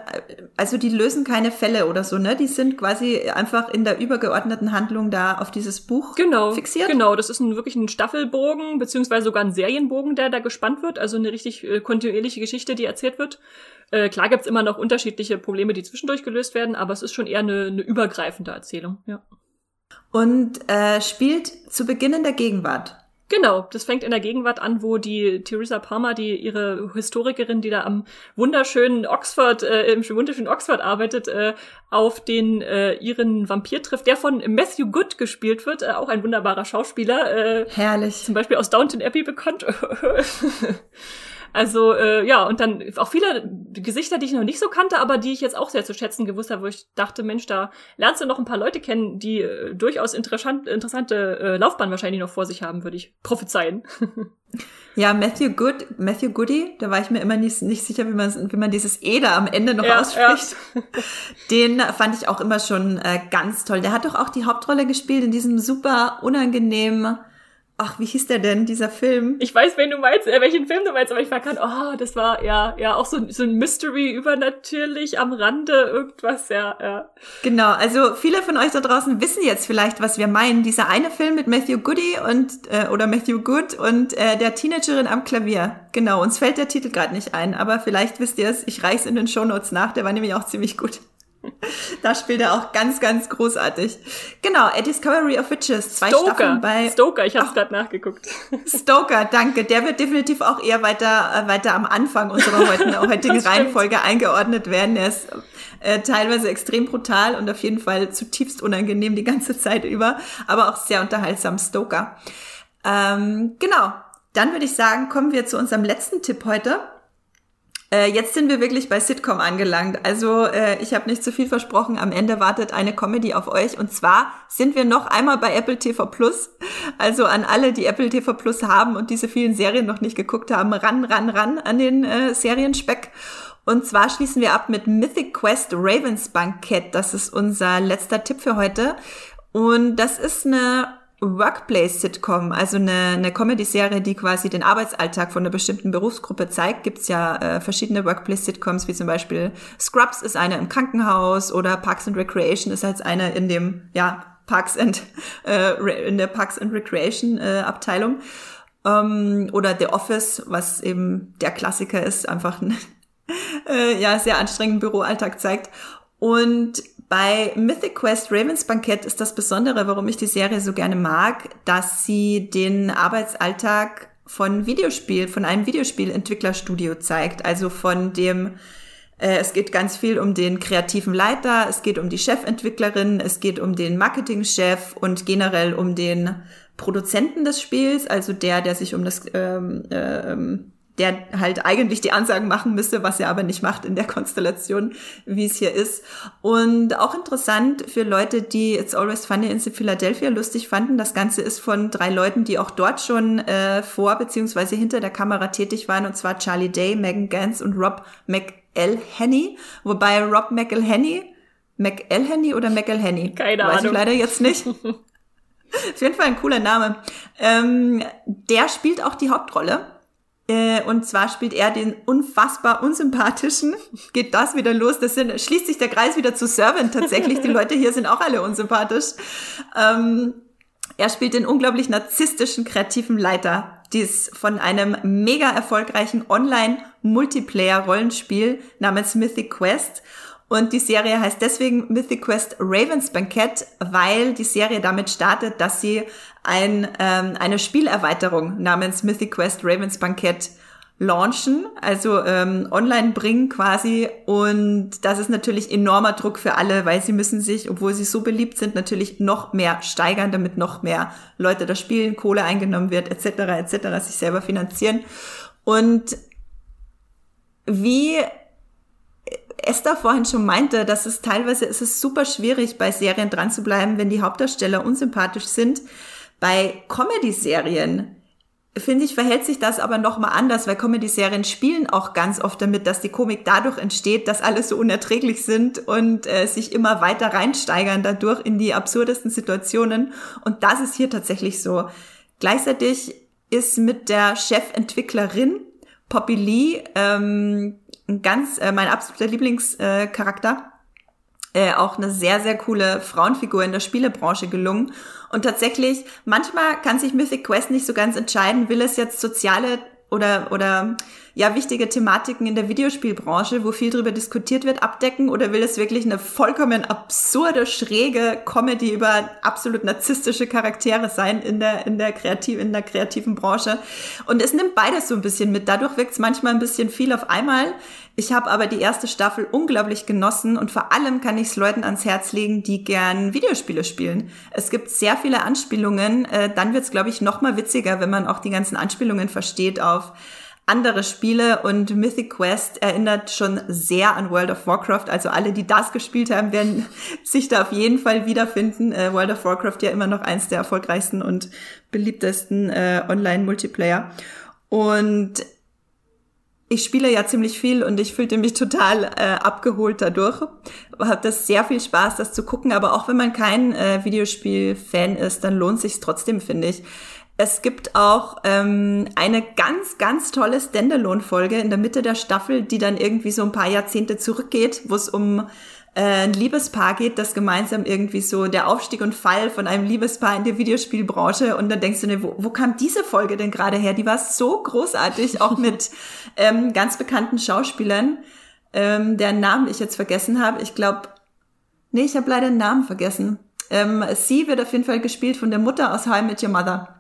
A: also die lösen keine Fälle oder so, ne? Die sind quasi einfach in der übergeordneten Handlung da auf dieses Buch
B: genau,
A: fixiert?
B: Genau, das ist ein, wirklich ein Staffelbogen, beziehungsweise sogar ein Serienbogen, der da gespannt wird, also eine richtig äh, kontinuierliche Geschichte, die erzählt wird. Äh, klar gibt's immer noch unterschiedliche Probleme, die zwischendurch gelöst werden, aber es ist schon eher eine, eine übergreifende Erzählung, ja.
A: Und äh, spielt zu Beginn in der Gegenwart.
B: Genau, das fängt in der Gegenwart an, wo die Theresa Palmer, die ihre Historikerin, die da am wunderschönen Oxford, äh, im wunderschönen Oxford arbeitet, äh, auf den äh, ihren Vampir trifft, der von Matthew Good gespielt wird, äh, auch ein wunderbarer Schauspieler. Äh,
A: Herrlich.
B: Zum Beispiel aus Downton Abbey bekannt. Also äh, ja, und dann auch viele Gesichter, die ich noch nicht so kannte, aber die ich jetzt auch sehr zu schätzen gewusst habe, wo ich dachte, Mensch, da lernst du noch ein paar Leute kennen, die äh, durchaus interessant, interessante äh, Laufbahn wahrscheinlich noch vor sich haben, würde ich prophezeien.
A: Ja, Matthew Good, Matthew Goody, da war ich mir immer nicht, nicht sicher, wie man, wie man dieses E da am Ende noch ja, ausspricht. Ja. Den fand ich auch immer schon äh, ganz toll. Der hat doch auch die Hauptrolle gespielt in diesem super unangenehmen Ach, wie hieß der denn, dieser Film?
B: Ich weiß, wen du meinst, äh, welchen Film du meinst, aber ich war gerade, oh, das war ja, ja, auch so, so ein Mystery übernatürlich am Rande, irgendwas, ja, ja.
A: Genau, also viele von euch da draußen wissen jetzt vielleicht, was wir meinen. Dieser eine Film mit Matthew Goody und, äh, oder Matthew Good und äh, der Teenagerin am Klavier. Genau, uns fällt der Titel gerade nicht ein, aber vielleicht wisst ihr es, ich reich's in den Shownotes nach, der war nämlich auch ziemlich gut. Da spielt er auch ganz, ganz großartig. Genau, A Discovery of Witches, zwei
B: Stoker.
A: Staffeln bei
B: Stoker, ich habe gerade nachgeguckt.
A: Stoker, danke. Der wird definitiv auch eher weiter, äh, weiter am Anfang unserer heutigen, heutigen Reihenfolge eingeordnet werden. Er ist äh, teilweise extrem brutal und auf jeden Fall zutiefst unangenehm die ganze Zeit über, aber auch sehr unterhaltsam Stoker. Ähm, genau, dann würde ich sagen, kommen wir zu unserem letzten Tipp heute. Äh, jetzt sind wir wirklich bei Sitcom angelangt. Also äh, ich habe nicht zu viel versprochen. Am Ende wartet eine Comedy auf euch. Und zwar sind wir noch einmal bei Apple TV Plus. Also an alle, die Apple TV Plus haben und diese vielen Serien noch nicht geguckt haben, ran, ran, ran an den äh, Serienspeck. Und zwar schließen wir ab mit Mythic Quest Ravens Bankett. Das ist unser letzter Tipp für heute. Und das ist eine Workplace-Sitcom, also eine, eine Comedy-Serie, die quasi den Arbeitsalltag von einer bestimmten Berufsgruppe zeigt, gibt's ja äh, verschiedene Workplace-Sitcoms, wie zum Beispiel Scrubs ist eine im Krankenhaus oder Parks and Recreation ist als eine in dem, ja, Parks and, äh, in der Parks and Recreation äh, Abteilung. Ähm, oder The Office, was eben der Klassiker ist, einfach ein äh, ja, sehr anstrengenden Büroalltag zeigt. Und bei Mythic Quest Ravens Bankett ist das Besondere, warum ich die Serie so gerne mag, dass sie den Arbeitsalltag von Videospiel, von einem Videospielentwicklerstudio zeigt. Also von dem, äh, es geht ganz viel um den kreativen Leiter, es geht um die Chefentwicklerin, es geht um den Marketingchef und generell um den Produzenten des Spiels, also der, der sich um das ähm, ähm, der halt eigentlich die Ansagen machen müsste, was er aber nicht macht in der Konstellation, wie es hier ist. Und auch interessant für Leute, die It's Always Funny in Philadelphia lustig fanden. Das Ganze ist von drei Leuten, die auch dort schon äh, vor beziehungsweise hinter der Kamera tätig waren, und zwar Charlie Day, Megan Gans und Rob McElhenney. Wobei Rob McElhenney, McElhenney oder McElhenney?
B: Keine
A: Weiß
B: Ahnung.
A: ich leider jetzt nicht. Auf jeden Fall ein cooler Name. Ähm, der spielt auch die Hauptrolle. Äh, und zwar spielt er den unfassbar unsympathischen. Geht das wieder los? Das sind, schließt sich der Kreis wieder zu Servant tatsächlich. Die Leute hier sind auch alle unsympathisch. Ähm, er spielt den unglaublich narzisstischen kreativen Leiter dies von einem mega erfolgreichen Online-Multiplayer-Rollenspiel namens Mythic Quest. Und die Serie heißt deswegen Mythic Quest Ravens Bankett, weil die Serie damit startet, dass sie ein, ähm, eine Spielerweiterung namens Mythic Quest Ravens Bankett launchen, also ähm, online bringen quasi. Und das ist natürlich enormer Druck für alle, weil sie müssen sich, obwohl sie so beliebt sind, natürlich noch mehr steigern, damit noch mehr Leute das spielen, Kohle eingenommen wird, etc., etc., sich selber finanzieren. Und wie Esther vorhin schon meinte, dass es teilweise ist es super schwierig, bei Serien dran zu bleiben, wenn die Hauptdarsteller unsympathisch sind. Bei Comedy-Serien finde ich, verhält sich das aber nochmal anders, weil Comedy-Serien spielen auch ganz oft damit, dass die Komik dadurch entsteht, dass alle so unerträglich sind und äh, sich immer weiter reinsteigern dadurch in die absurdesten Situationen. Und das ist hier tatsächlich so. Gleichzeitig ist mit der Chefentwicklerin Poppy Lee ähm, ein ganz, äh, mein absoluter Lieblingscharakter. Äh, auch eine sehr, sehr coole Frauenfigur in der Spielebranche gelungen. Und tatsächlich, manchmal kann sich Mythic Quest nicht so ganz entscheiden, will es jetzt soziale oder, oder ja, wichtige Thematiken in der Videospielbranche, wo viel drüber diskutiert wird, abdecken oder will es wirklich eine vollkommen absurde, schräge Comedy über absolut narzisstische Charaktere sein in der, in der, kreativ, in der kreativen Branche? Und es nimmt beides so ein bisschen mit. Dadurch wirkt es manchmal ein bisschen viel auf einmal. Ich habe aber die erste Staffel unglaublich genossen und vor allem kann ich es Leuten ans Herz legen, die gern Videospiele spielen. Es gibt sehr viele Anspielungen. Äh, dann wird es, glaube ich, noch mal witziger, wenn man auch die ganzen Anspielungen versteht auf andere Spiele und Mythic Quest erinnert schon sehr an World of Warcraft. Also alle, die das gespielt haben, werden sich da auf jeden Fall wiederfinden. Äh, World of Warcraft ja immer noch eins der erfolgreichsten und beliebtesten äh, Online-Multiplayer. Und ich spiele ja ziemlich viel und ich fühlte mich total äh, abgeholt dadurch. Hat das sehr viel Spaß, das zu gucken. Aber auch wenn man kein äh, Videospiel-Fan ist, dann lohnt sich trotzdem, finde ich. Es gibt auch ähm, eine ganz, ganz tolle Standalone-Folge in der Mitte der Staffel, die dann irgendwie so ein paar Jahrzehnte zurückgeht, wo es um äh, ein Liebespaar geht, das gemeinsam irgendwie so der Aufstieg und Fall von einem Liebespaar in der Videospielbranche und dann denkst du, ne, wo, wo kam diese Folge denn gerade her? Die war so großartig, auch mit ähm, ganz bekannten Schauspielern, ähm, deren Namen ich jetzt vergessen habe. Ich glaube, nee, ich habe leider den Namen vergessen. Ähm, sie wird auf jeden Fall gespielt von der Mutter aus I Met Your Mother.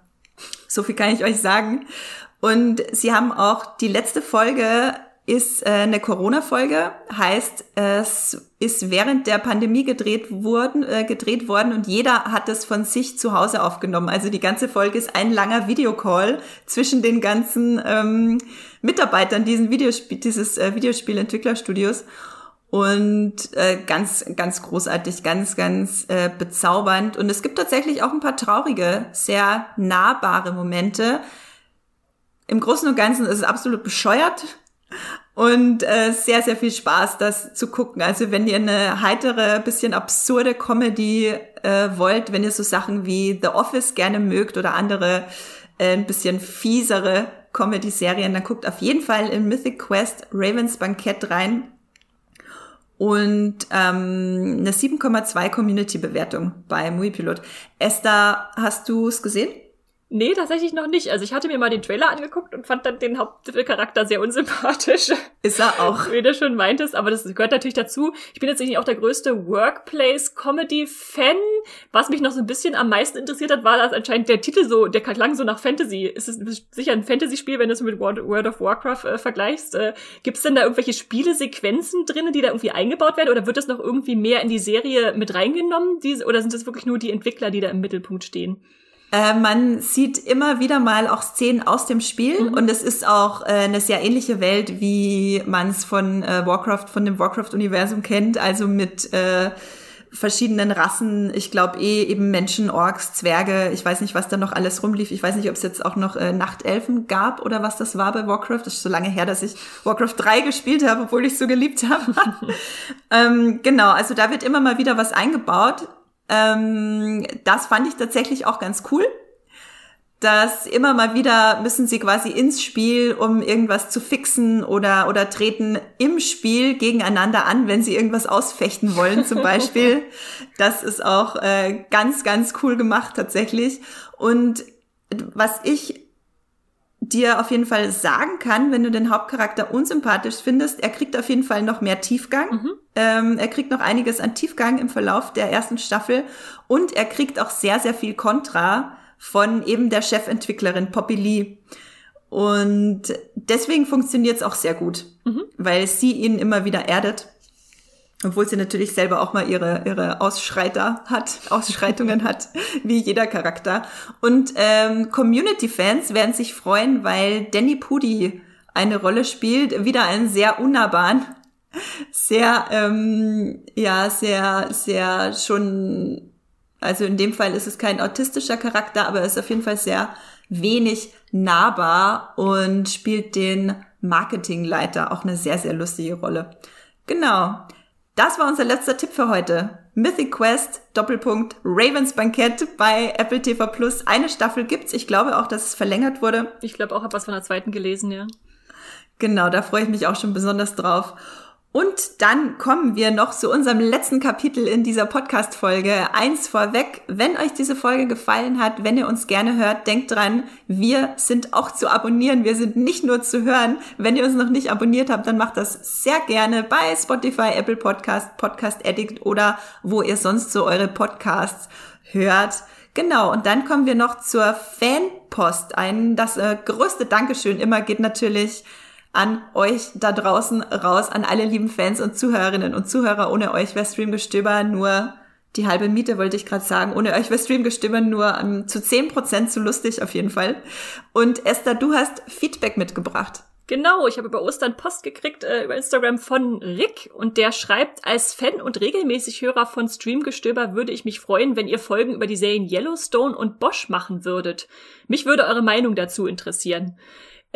A: So viel kann ich euch sagen. Und sie haben auch die letzte Folge ist äh, eine Corona-Folge, heißt, es ist während der Pandemie gedreht worden, äh, gedreht worden und jeder hat es von sich zu Hause aufgenommen. Also die ganze Folge ist ein langer Videocall zwischen den ganzen ähm, Mitarbeitern diesen Videospiel, dieses äh, Videospielentwicklerstudios und äh, ganz, ganz großartig, ganz, ganz äh, bezaubernd. Und es gibt tatsächlich auch ein paar traurige, sehr nahbare Momente. Im Großen und Ganzen ist es absolut bescheuert, und äh, sehr, sehr viel Spaß, das zu gucken. Also wenn ihr eine heitere, bisschen absurde Comedy äh, wollt, wenn ihr so Sachen wie The Office gerne mögt oder andere äh, ein bisschen fiesere Comedy-Serien, dann guckt auf jeden Fall in Mythic Quest Ravens Bankett rein. Und ähm, eine 7,2 Community-Bewertung bei Muipilot. Esther, hast du es gesehen?
B: Nee, tatsächlich noch nicht. Also ich hatte mir mal den Trailer angeguckt und fand dann den Hauptcharakter sehr unsympathisch.
A: Ist er auch.
B: Wie du schon meintest, aber das gehört natürlich dazu. Ich bin jetzt nicht auch der größte Workplace-Comedy-Fan. Was mich noch so ein bisschen am meisten interessiert hat, war, dass anscheinend der Titel so, der klang so nach Fantasy. Ist es sicher ein Fantasy-Spiel, wenn du es mit World of Warcraft äh, vergleichst? Äh, Gibt es denn da irgendwelche Spielesequenzen drin, die da irgendwie eingebaut werden? Oder wird das noch irgendwie mehr in die Serie mit reingenommen? Die, oder sind das wirklich nur die Entwickler, die da im Mittelpunkt stehen?
A: Äh, man sieht immer wieder mal auch Szenen aus dem Spiel mhm. und es ist auch äh, eine sehr ähnliche Welt, wie man es von äh, Warcraft, von dem Warcraft-Universum kennt, also mit äh, verschiedenen Rassen. Ich glaube eh eben Menschen, Orks, Zwerge. Ich weiß nicht, was da noch alles rumlief. Ich weiß nicht, ob es jetzt auch noch äh, Nachtelfen gab oder was das war bei Warcraft. Das ist so lange her, dass ich Warcraft 3 gespielt habe, obwohl ich so geliebt habe. ähm, genau, also da wird immer mal wieder was eingebaut Ähm, das fand ich tatsächlich auch ganz cool dass immer mal wieder müssen sie quasi ins Spiel, um irgendwas zu fixen oder, oder treten im Spiel gegeneinander an, wenn sie irgendwas ausfechten wollen zum Beispiel. das ist auch äh, ganz, ganz cool gemacht tatsächlich. Und was ich dir auf jeden Fall sagen kann, wenn du den Hauptcharakter unsympathisch findest, er kriegt auf jeden Fall noch mehr Tiefgang. Mhm. Ähm, er kriegt noch einiges an Tiefgang im Verlauf der ersten Staffel und er kriegt auch sehr, sehr viel Kontra von eben der Chefentwicklerin Poppy Lee. Und deswegen funktioniert es auch sehr gut, mhm. weil sie ihn immer wieder erdet. Obwohl sie natürlich selber auch mal ihre, ihre Ausschreiter hat, Ausschreitungen hat, wie jeder Charakter. Und ähm, Community-Fans werden sich freuen, weil Danny Pudi eine Rolle spielt. Wieder einen sehr unnahbaren, sehr, ähm, ja, sehr, sehr schon also in dem Fall ist es kein autistischer Charakter, aber er ist auf jeden Fall sehr wenig nahbar und spielt den Marketingleiter auch eine sehr, sehr lustige Rolle. Genau. Das war unser letzter Tipp für heute. Mythic Quest, Doppelpunkt, Ravens Bankett bei Apple TV Plus. Eine Staffel gibt's. Ich glaube auch, dass es verlängert wurde.
B: Ich glaube auch, habe was von der zweiten gelesen, ja.
A: Genau, da freue ich mich auch schon besonders drauf. Und dann kommen wir noch zu unserem letzten Kapitel in dieser Podcast-Folge. Eins vorweg, wenn euch diese Folge gefallen hat, wenn ihr uns gerne hört, denkt dran, wir sind auch zu abonnieren. Wir sind nicht nur zu hören. Wenn ihr uns noch nicht abonniert habt, dann macht das sehr gerne bei Spotify, Apple Podcast, Podcast Addict oder wo ihr sonst so eure Podcasts hört. Genau, und dann kommen wir noch zur Fanpost. Ein, das äh, größte Dankeschön immer geht natürlich an euch da draußen raus, an alle lieben Fans und Zuhörerinnen und Zuhörer. Ohne euch wäre Streamgestöber nur die halbe Miete, wollte ich gerade sagen. Ohne euch wäre Streamgestöber nur um, ähm, zu zehn Prozent zu lustig auf jeden Fall. Und Esther, du hast Feedback mitgebracht.
B: Genau, ich habe über Ostern Post gekriegt äh, über Instagram von Rick und der schreibt, als Fan und regelmäßig Hörer von Streamgestöber würde ich mich freuen, wenn ihr Folgen über die Serien Yellowstone und Bosch machen würdet. Mich würde eure Meinung dazu interessieren.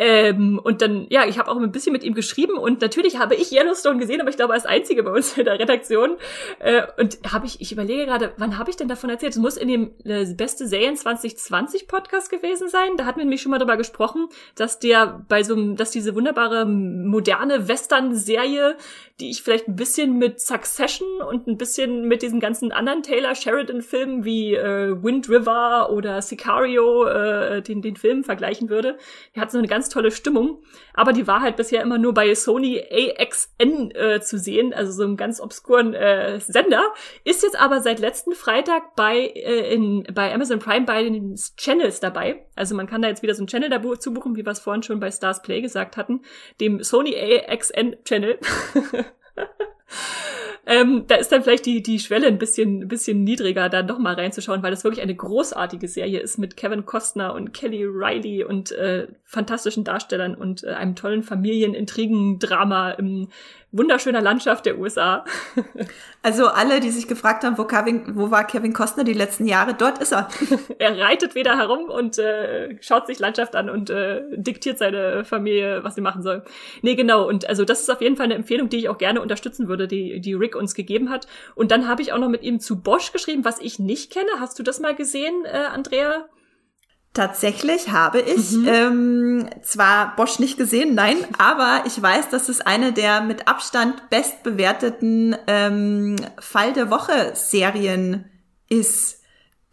B: Ähm, und dann, ja, ich habe auch ein bisschen mit ihm geschrieben und natürlich habe ich Yellowstone gesehen, aber ich glaube als einzige bei uns in der Redaktion. Äh, und habe ich, ich überlege gerade, wann habe ich denn davon erzählt? Es muss in dem äh, beste Serien 2020 Podcast gewesen sein. Da hatten wir nämlich schon mal drüber gesprochen, dass der bei so einem, dass diese wunderbare moderne Western-Serie, die ich vielleicht ein bisschen mit Succession und ein bisschen mit diesen ganzen anderen Taylor Sheridan-Filmen wie äh, Wind River oder Sicario, äh, den, den Film vergleichen würde. Die hat so eine ganz tolle Stimmung. Aber die war halt bisher immer nur bei Sony AXN äh, zu sehen, also so einem ganz obskuren äh, Sender. Ist jetzt aber seit letzten Freitag bei, äh, in, bei Amazon Prime bei den Channels dabei. Also man kann da jetzt wieder so einen Channel dazu buchen, wie wir es vorhin schon bei Stars Play gesagt hatten, dem Sony AXN Channel. ähm, da ist dann vielleicht die, die Schwelle ein bisschen, bisschen niedriger, da noch mal reinzuschauen, weil das wirklich eine großartige Serie ist mit Kevin Costner und Kelly Riley und äh, fantastischen Darstellern und äh, einem tollen Familienintrigen-Drama im wunderschöner Landschaft der USA.
A: also alle, die sich gefragt haben, wo, Kevin, wo war Kevin Costner die letzten Jahre, dort ist er.
B: er reitet wieder herum und äh, schaut sich Landschaft an und äh, diktiert seine Familie, was sie machen soll. Nee, genau. Und also das ist auf jeden Fall eine Empfehlung, die ich auch gerne unterstützen würde, die, die Rick uns gegeben hat. Und dann habe ich auch noch mit ihm zu Bosch geschrieben, was ich nicht kenne. Hast du das mal gesehen, äh, Andrea?
A: Tatsächlich habe ich mhm. ähm, zwar Bosch nicht gesehen, nein, aber ich weiß, dass es eine der mit Abstand bestbewerteten ähm, Fall der Woche Serien ist,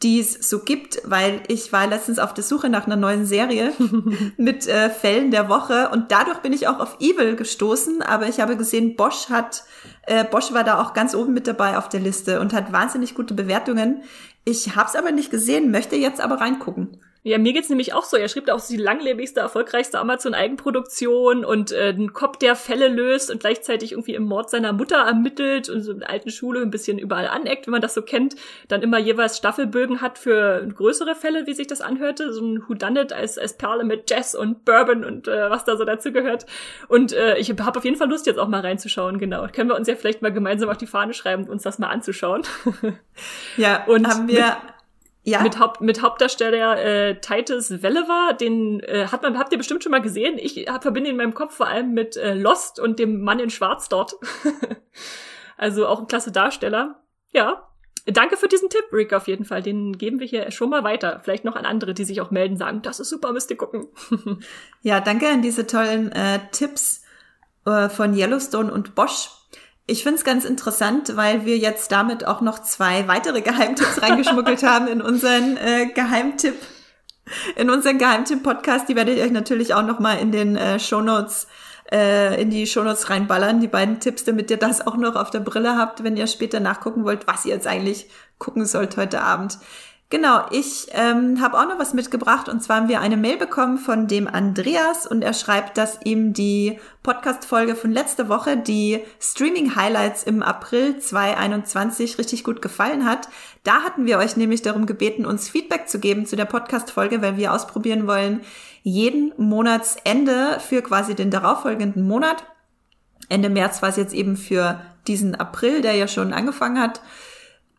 A: die es so gibt, weil ich war letztens auf der Suche nach einer neuen Serie mit äh, Fällen der Woche und dadurch bin ich auch auf Evil gestoßen, aber ich habe gesehen, Bosch hat äh, Bosch war da auch ganz oben mit dabei auf der Liste und hat wahnsinnig gute Bewertungen. Ich habe es aber nicht gesehen, möchte jetzt aber reingucken.
B: Ja, mir geht's nämlich auch so. Er schrieb da auch die langlebigste, erfolgreichste Amazon-Eigenproduktion und äh, ein Cop, der Fälle löst und gleichzeitig irgendwie im Mord seiner Mutter ermittelt und so in der alten Schule ein bisschen überall aneckt, wenn man das so kennt. Dann immer jeweils Staffelbögen hat für größere Fälle, wie sich das anhörte. So ein Whodunit als, als Perle mit Jazz und Bourbon und äh, was da so dazu gehört. Und äh, ich habe auf jeden Fall Lust, jetzt auch mal reinzuschauen, genau. Können wir uns ja vielleicht mal gemeinsam auf die Fahne schreiben, uns das mal anzuschauen.
A: ja, und haben wir
B: ja. Mit, Haupt, mit Hauptdarsteller äh, Titus Welliver, den äh, hat man, habt ihr bestimmt schon mal gesehen. Ich hab, verbinde ihn in meinem Kopf vor allem mit äh, Lost und dem Mann in Schwarz dort. also auch ein klasse Darsteller. Ja, danke für diesen Tipp, Rick, auf jeden Fall. Den geben wir hier schon mal weiter. Vielleicht noch an andere, die sich auch melden, sagen, das ist super, müsst ihr gucken.
A: ja, danke an diese tollen äh, Tipps äh, von Yellowstone und Bosch. Ich finde es ganz interessant, weil wir jetzt damit auch noch zwei weitere Geheimtipps reingeschmuggelt haben in unseren äh, Geheimtipp, in unseren Geheimtipp-Podcast. Die werde ich euch natürlich auch noch mal in den äh, Shownotes äh, in die Shownotes reinballern, die beiden Tipps, damit ihr das auch noch auf der Brille habt, wenn ihr später nachgucken wollt, was ihr jetzt eigentlich gucken sollt heute Abend. Genau, ich ähm, habe auch noch was mitgebracht und zwar haben wir eine Mail bekommen von dem Andreas und er schreibt, dass ihm die Podcast-Folge von letzter Woche, die Streaming-Highlights im April 2021 richtig gut gefallen hat. Da hatten wir euch nämlich darum gebeten, uns Feedback zu geben zu der Podcast-Folge, weil wir ausprobieren wollen, jeden Monatsende für quasi den darauffolgenden Monat. Ende März war es jetzt eben für diesen April, der ja schon angefangen hat,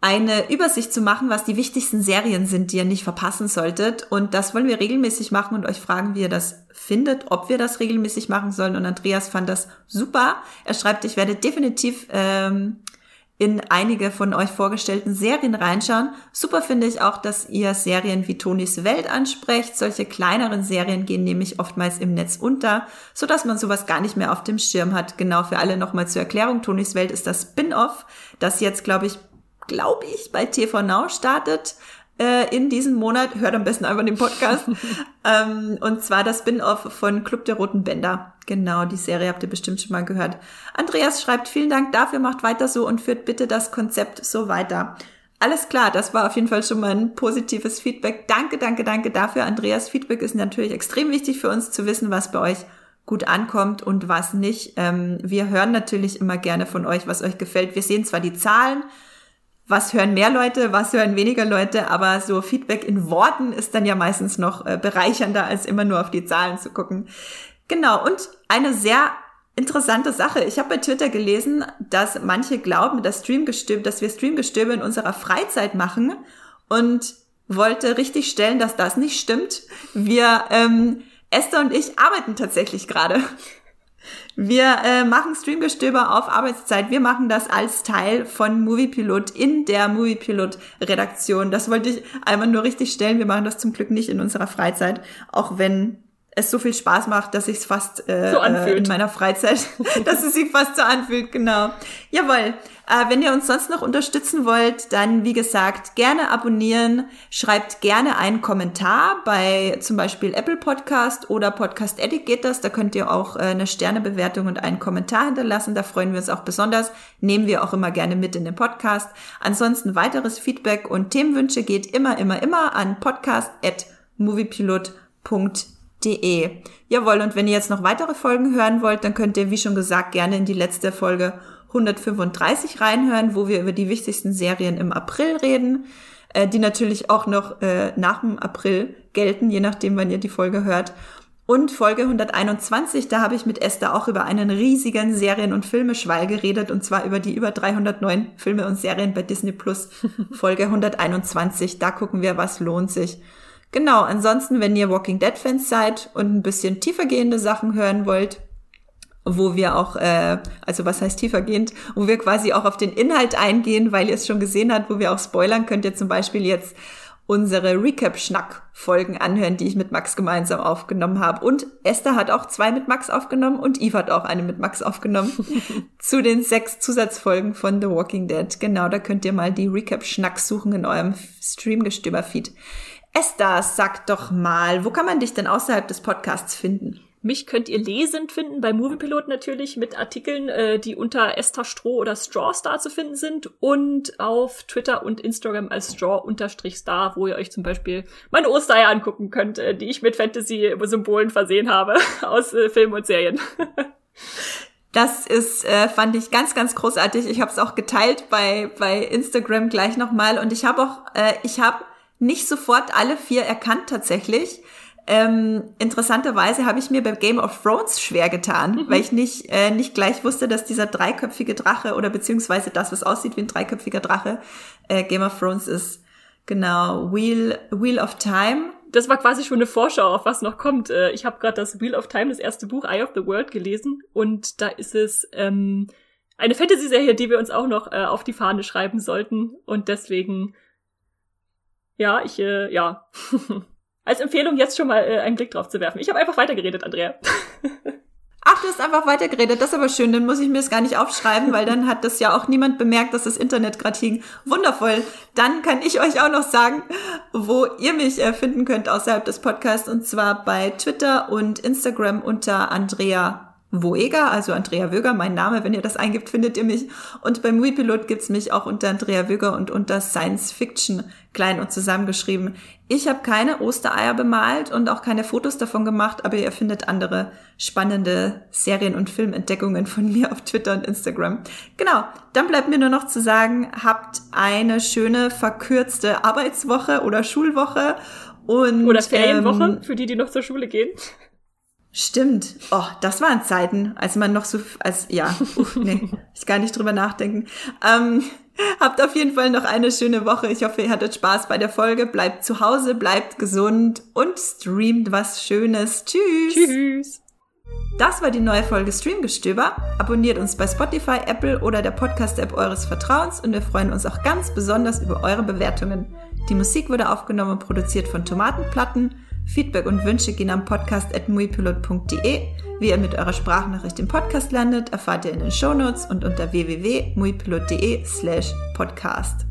A: eine Übersicht zu machen, was die wichtigsten Serien sind, die ihr nicht verpassen solltet. Und das wollen wir regelmäßig machen und euch fragen, wie ihr das findet, ob wir das regelmäßig machen sollen. Und Andreas fand das super. Er schreibt, ich werde definitiv ähm, in einige von euch vorgestellten Serien reinschauen. Super finde ich auch, dass ihr Serien wie Tonis Welt ansprecht. Solche kleineren Serien gehen nämlich oftmals im Netz unter, so dass man sowas gar nicht mehr auf dem Schirm hat. Genau für alle nochmal zur Erklärung. Tonis Welt ist das Spin-off, das jetzt, glaube ich, glaube ich, bei TV Now startet äh, in diesem Monat. Hört am besten einfach den Podcast. ähm, und zwar das Spin-off von Club der Roten Bänder. Genau, die Serie habt ihr bestimmt schon mal gehört. Andreas schreibt, vielen Dank dafür, macht weiter so und führt bitte das Konzept so weiter. Alles klar, das war auf jeden Fall schon mal ein positives Feedback. Danke, danke, danke dafür. Andreas, Feedback ist natürlich extrem wichtig für uns zu wissen, was bei euch gut ankommt und was nicht. Ähm, wir hören natürlich immer gerne von euch, was euch gefällt. Wir sehen zwar die Zahlen, was hören mehr Leute, was hören weniger Leute, aber so Feedback in Worten ist dann ja meistens noch äh, bereichernder, als immer nur auf die Zahlen zu gucken. Genau, und eine sehr interessante Sache. Ich habe bei Twitter gelesen, dass manche glauben, dass, Streamgestöbe, dass wir Streamgestöbe in unserer Freizeit machen und wollte richtig stellen, dass das nicht stimmt. Wir, ähm, Esther und ich arbeiten tatsächlich gerade. Wir äh, machen Streamgestöber auf Arbeitszeit. Wir machen das als Teil von Moviepilot in der Moviepilot-Redaktion. Das wollte ich einmal nur richtig stellen. Wir machen das zum Glück nicht in unserer Freizeit, auch wenn es so viel Spaß macht, dass ich es fast äh, so äh, in meiner Freizeit, dass es sich fast so anfühlt, genau. Jawohl. Äh, wenn ihr uns sonst noch unterstützen wollt, dann wie gesagt gerne abonnieren, schreibt gerne einen Kommentar bei zum Beispiel Apple Podcast oder Podcast Edit geht das. Da könnt ihr auch äh, eine Sternebewertung und einen Kommentar hinterlassen. Da freuen wir uns auch besonders. Nehmen wir auch immer gerne mit in den Podcast. Ansonsten weiteres Feedback und Themenwünsche geht immer, immer, immer an podcast@moviepilot.de De. Jawohl, und wenn ihr jetzt noch weitere Folgen hören wollt, dann könnt ihr, wie schon gesagt, gerne in die letzte Folge 135 reinhören, wo wir über die wichtigsten Serien im April reden, äh, die natürlich auch noch äh, nach dem April gelten, je nachdem, wann ihr die Folge hört. Und Folge 121, da habe ich mit Esther auch über einen riesigen Serien- und Filmeschwall geredet, und zwar über die über 309 Filme und Serien bei Disney Plus. Folge 121, da gucken wir, was lohnt sich. Genau, ansonsten, wenn ihr Walking Dead Fans seid und ein bisschen tiefergehende Sachen hören wollt, wo wir auch, äh, also was heißt tiefergehend, wo wir quasi auch auf den Inhalt eingehen, weil ihr es schon gesehen habt, wo wir auch spoilern, könnt ihr zum Beispiel jetzt unsere Recap-Schnack-Folgen anhören, die ich mit Max gemeinsam aufgenommen habe. Und Esther hat auch zwei mit Max aufgenommen und Eve hat auch eine mit Max aufgenommen zu den sechs Zusatzfolgen von The Walking Dead. Genau, da könnt ihr mal die Recap-Schnack suchen in eurem Streamgestöber-Feed. Esther, sag doch mal, wo kann man dich denn außerhalb des Podcasts finden?
B: Mich könnt ihr lesend finden bei Moviepilot natürlich mit Artikeln, äh, die unter Esther Stroh oder Strawstar zu finden sind und auf Twitter und Instagram als Straw-Star, wo ihr euch zum Beispiel meine Ostereier angucken könnt, äh, die ich mit Fantasy-Symbolen versehen habe aus äh, Filmen und Serien.
A: Das ist, äh, fand ich ganz, ganz großartig. Ich habe es auch geteilt bei, bei Instagram gleich nochmal und ich habe auch, äh, ich habe nicht sofort alle vier erkannt tatsächlich. Ähm, interessanterweise habe ich mir bei Game of Thrones schwer getan, mhm. weil ich nicht, äh, nicht gleich wusste, dass dieser dreiköpfige Drache oder beziehungsweise das, was aussieht wie ein dreiköpfiger Drache, äh, Game of Thrones ist. Genau, Wheel, Wheel of Time.
B: Das war quasi schon eine Vorschau auf was noch kommt. Äh, ich habe gerade das Wheel of Time, das erste Buch Eye of the World gelesen und da ist es ähm, eine Fantasy-Serie, die wir uns auch noch äh, auf die Fahne schreiben sollten. Und deswegen, ja, ich, äh, ja, als Empfehlung jetzt schon mal äh, einen Blick drauf zu werfen. Ich habe einfach weitergeredet, Andrea.
A: Ach, du hast einfach weitergeredet. Das ist aber schön. Dann muss ich mir das gar nicht aufschreiben, weil dann hat das ja auch niemand bemerkt, dass das Internet gerade hing. Wundervoll. Dann kann ich euch auch noch sagen, wo ihr mich äh, finden könnt außerhalb des Podcasts. Und zwar bei Twitter und Instagram unter Andrea Woeger, also Andrea Wöger, mein Name, wenn ihr das eingibt, findet ihr mich. Und beim Muipilot gibt's mich auch unter Andrea Wöger und unter Science Fiction klein und zusammengeschrieben. Ich habe keine Ostereier bemalt und auch keine Fotos davon gemacht, aber ihr findet andere spannende Serien- und Filmentdeckungen von mir auf Twitter und Instagram. Genau, dann bleibt mir nur noch zu sagen, habt eine schöne verkürzte Arbeitswoche oder Schulwoche und
B: oder Ferienwoche ähm, für die, die noch zur Schule gehen.
A: Stimmt. Oh, das waren Zeiten, als man noch so, als, ja, uff, nee, ich gar nicht drüber nachdenken. Ähm, habt auf jeden Fall noch eine schöne Woche. Ich hoffe, ihr hattet Spaß bei der Folge. Bleibt zu Hause, bleibt gesund und streamt was Schönes. Tschüss.
B: Tschüss.
A: Das war die neue Folge Streamgestöber. Abonniert uns bei Spotify, Apple oder der Podcast-App eures Vertrauens und wir freuen uns auch ganz besonders über eure Bewertungen. Die Musik wurde aufgenommen und produziert von Tomatenplatten. Feedback und Wünsche gehen am Podcast at muipilot.de. Wie ihr mit eurer Sprachnachricht im Podcast landet, erfahrt ihr in den Shownotes und unter www.muipilot.de slash podcast.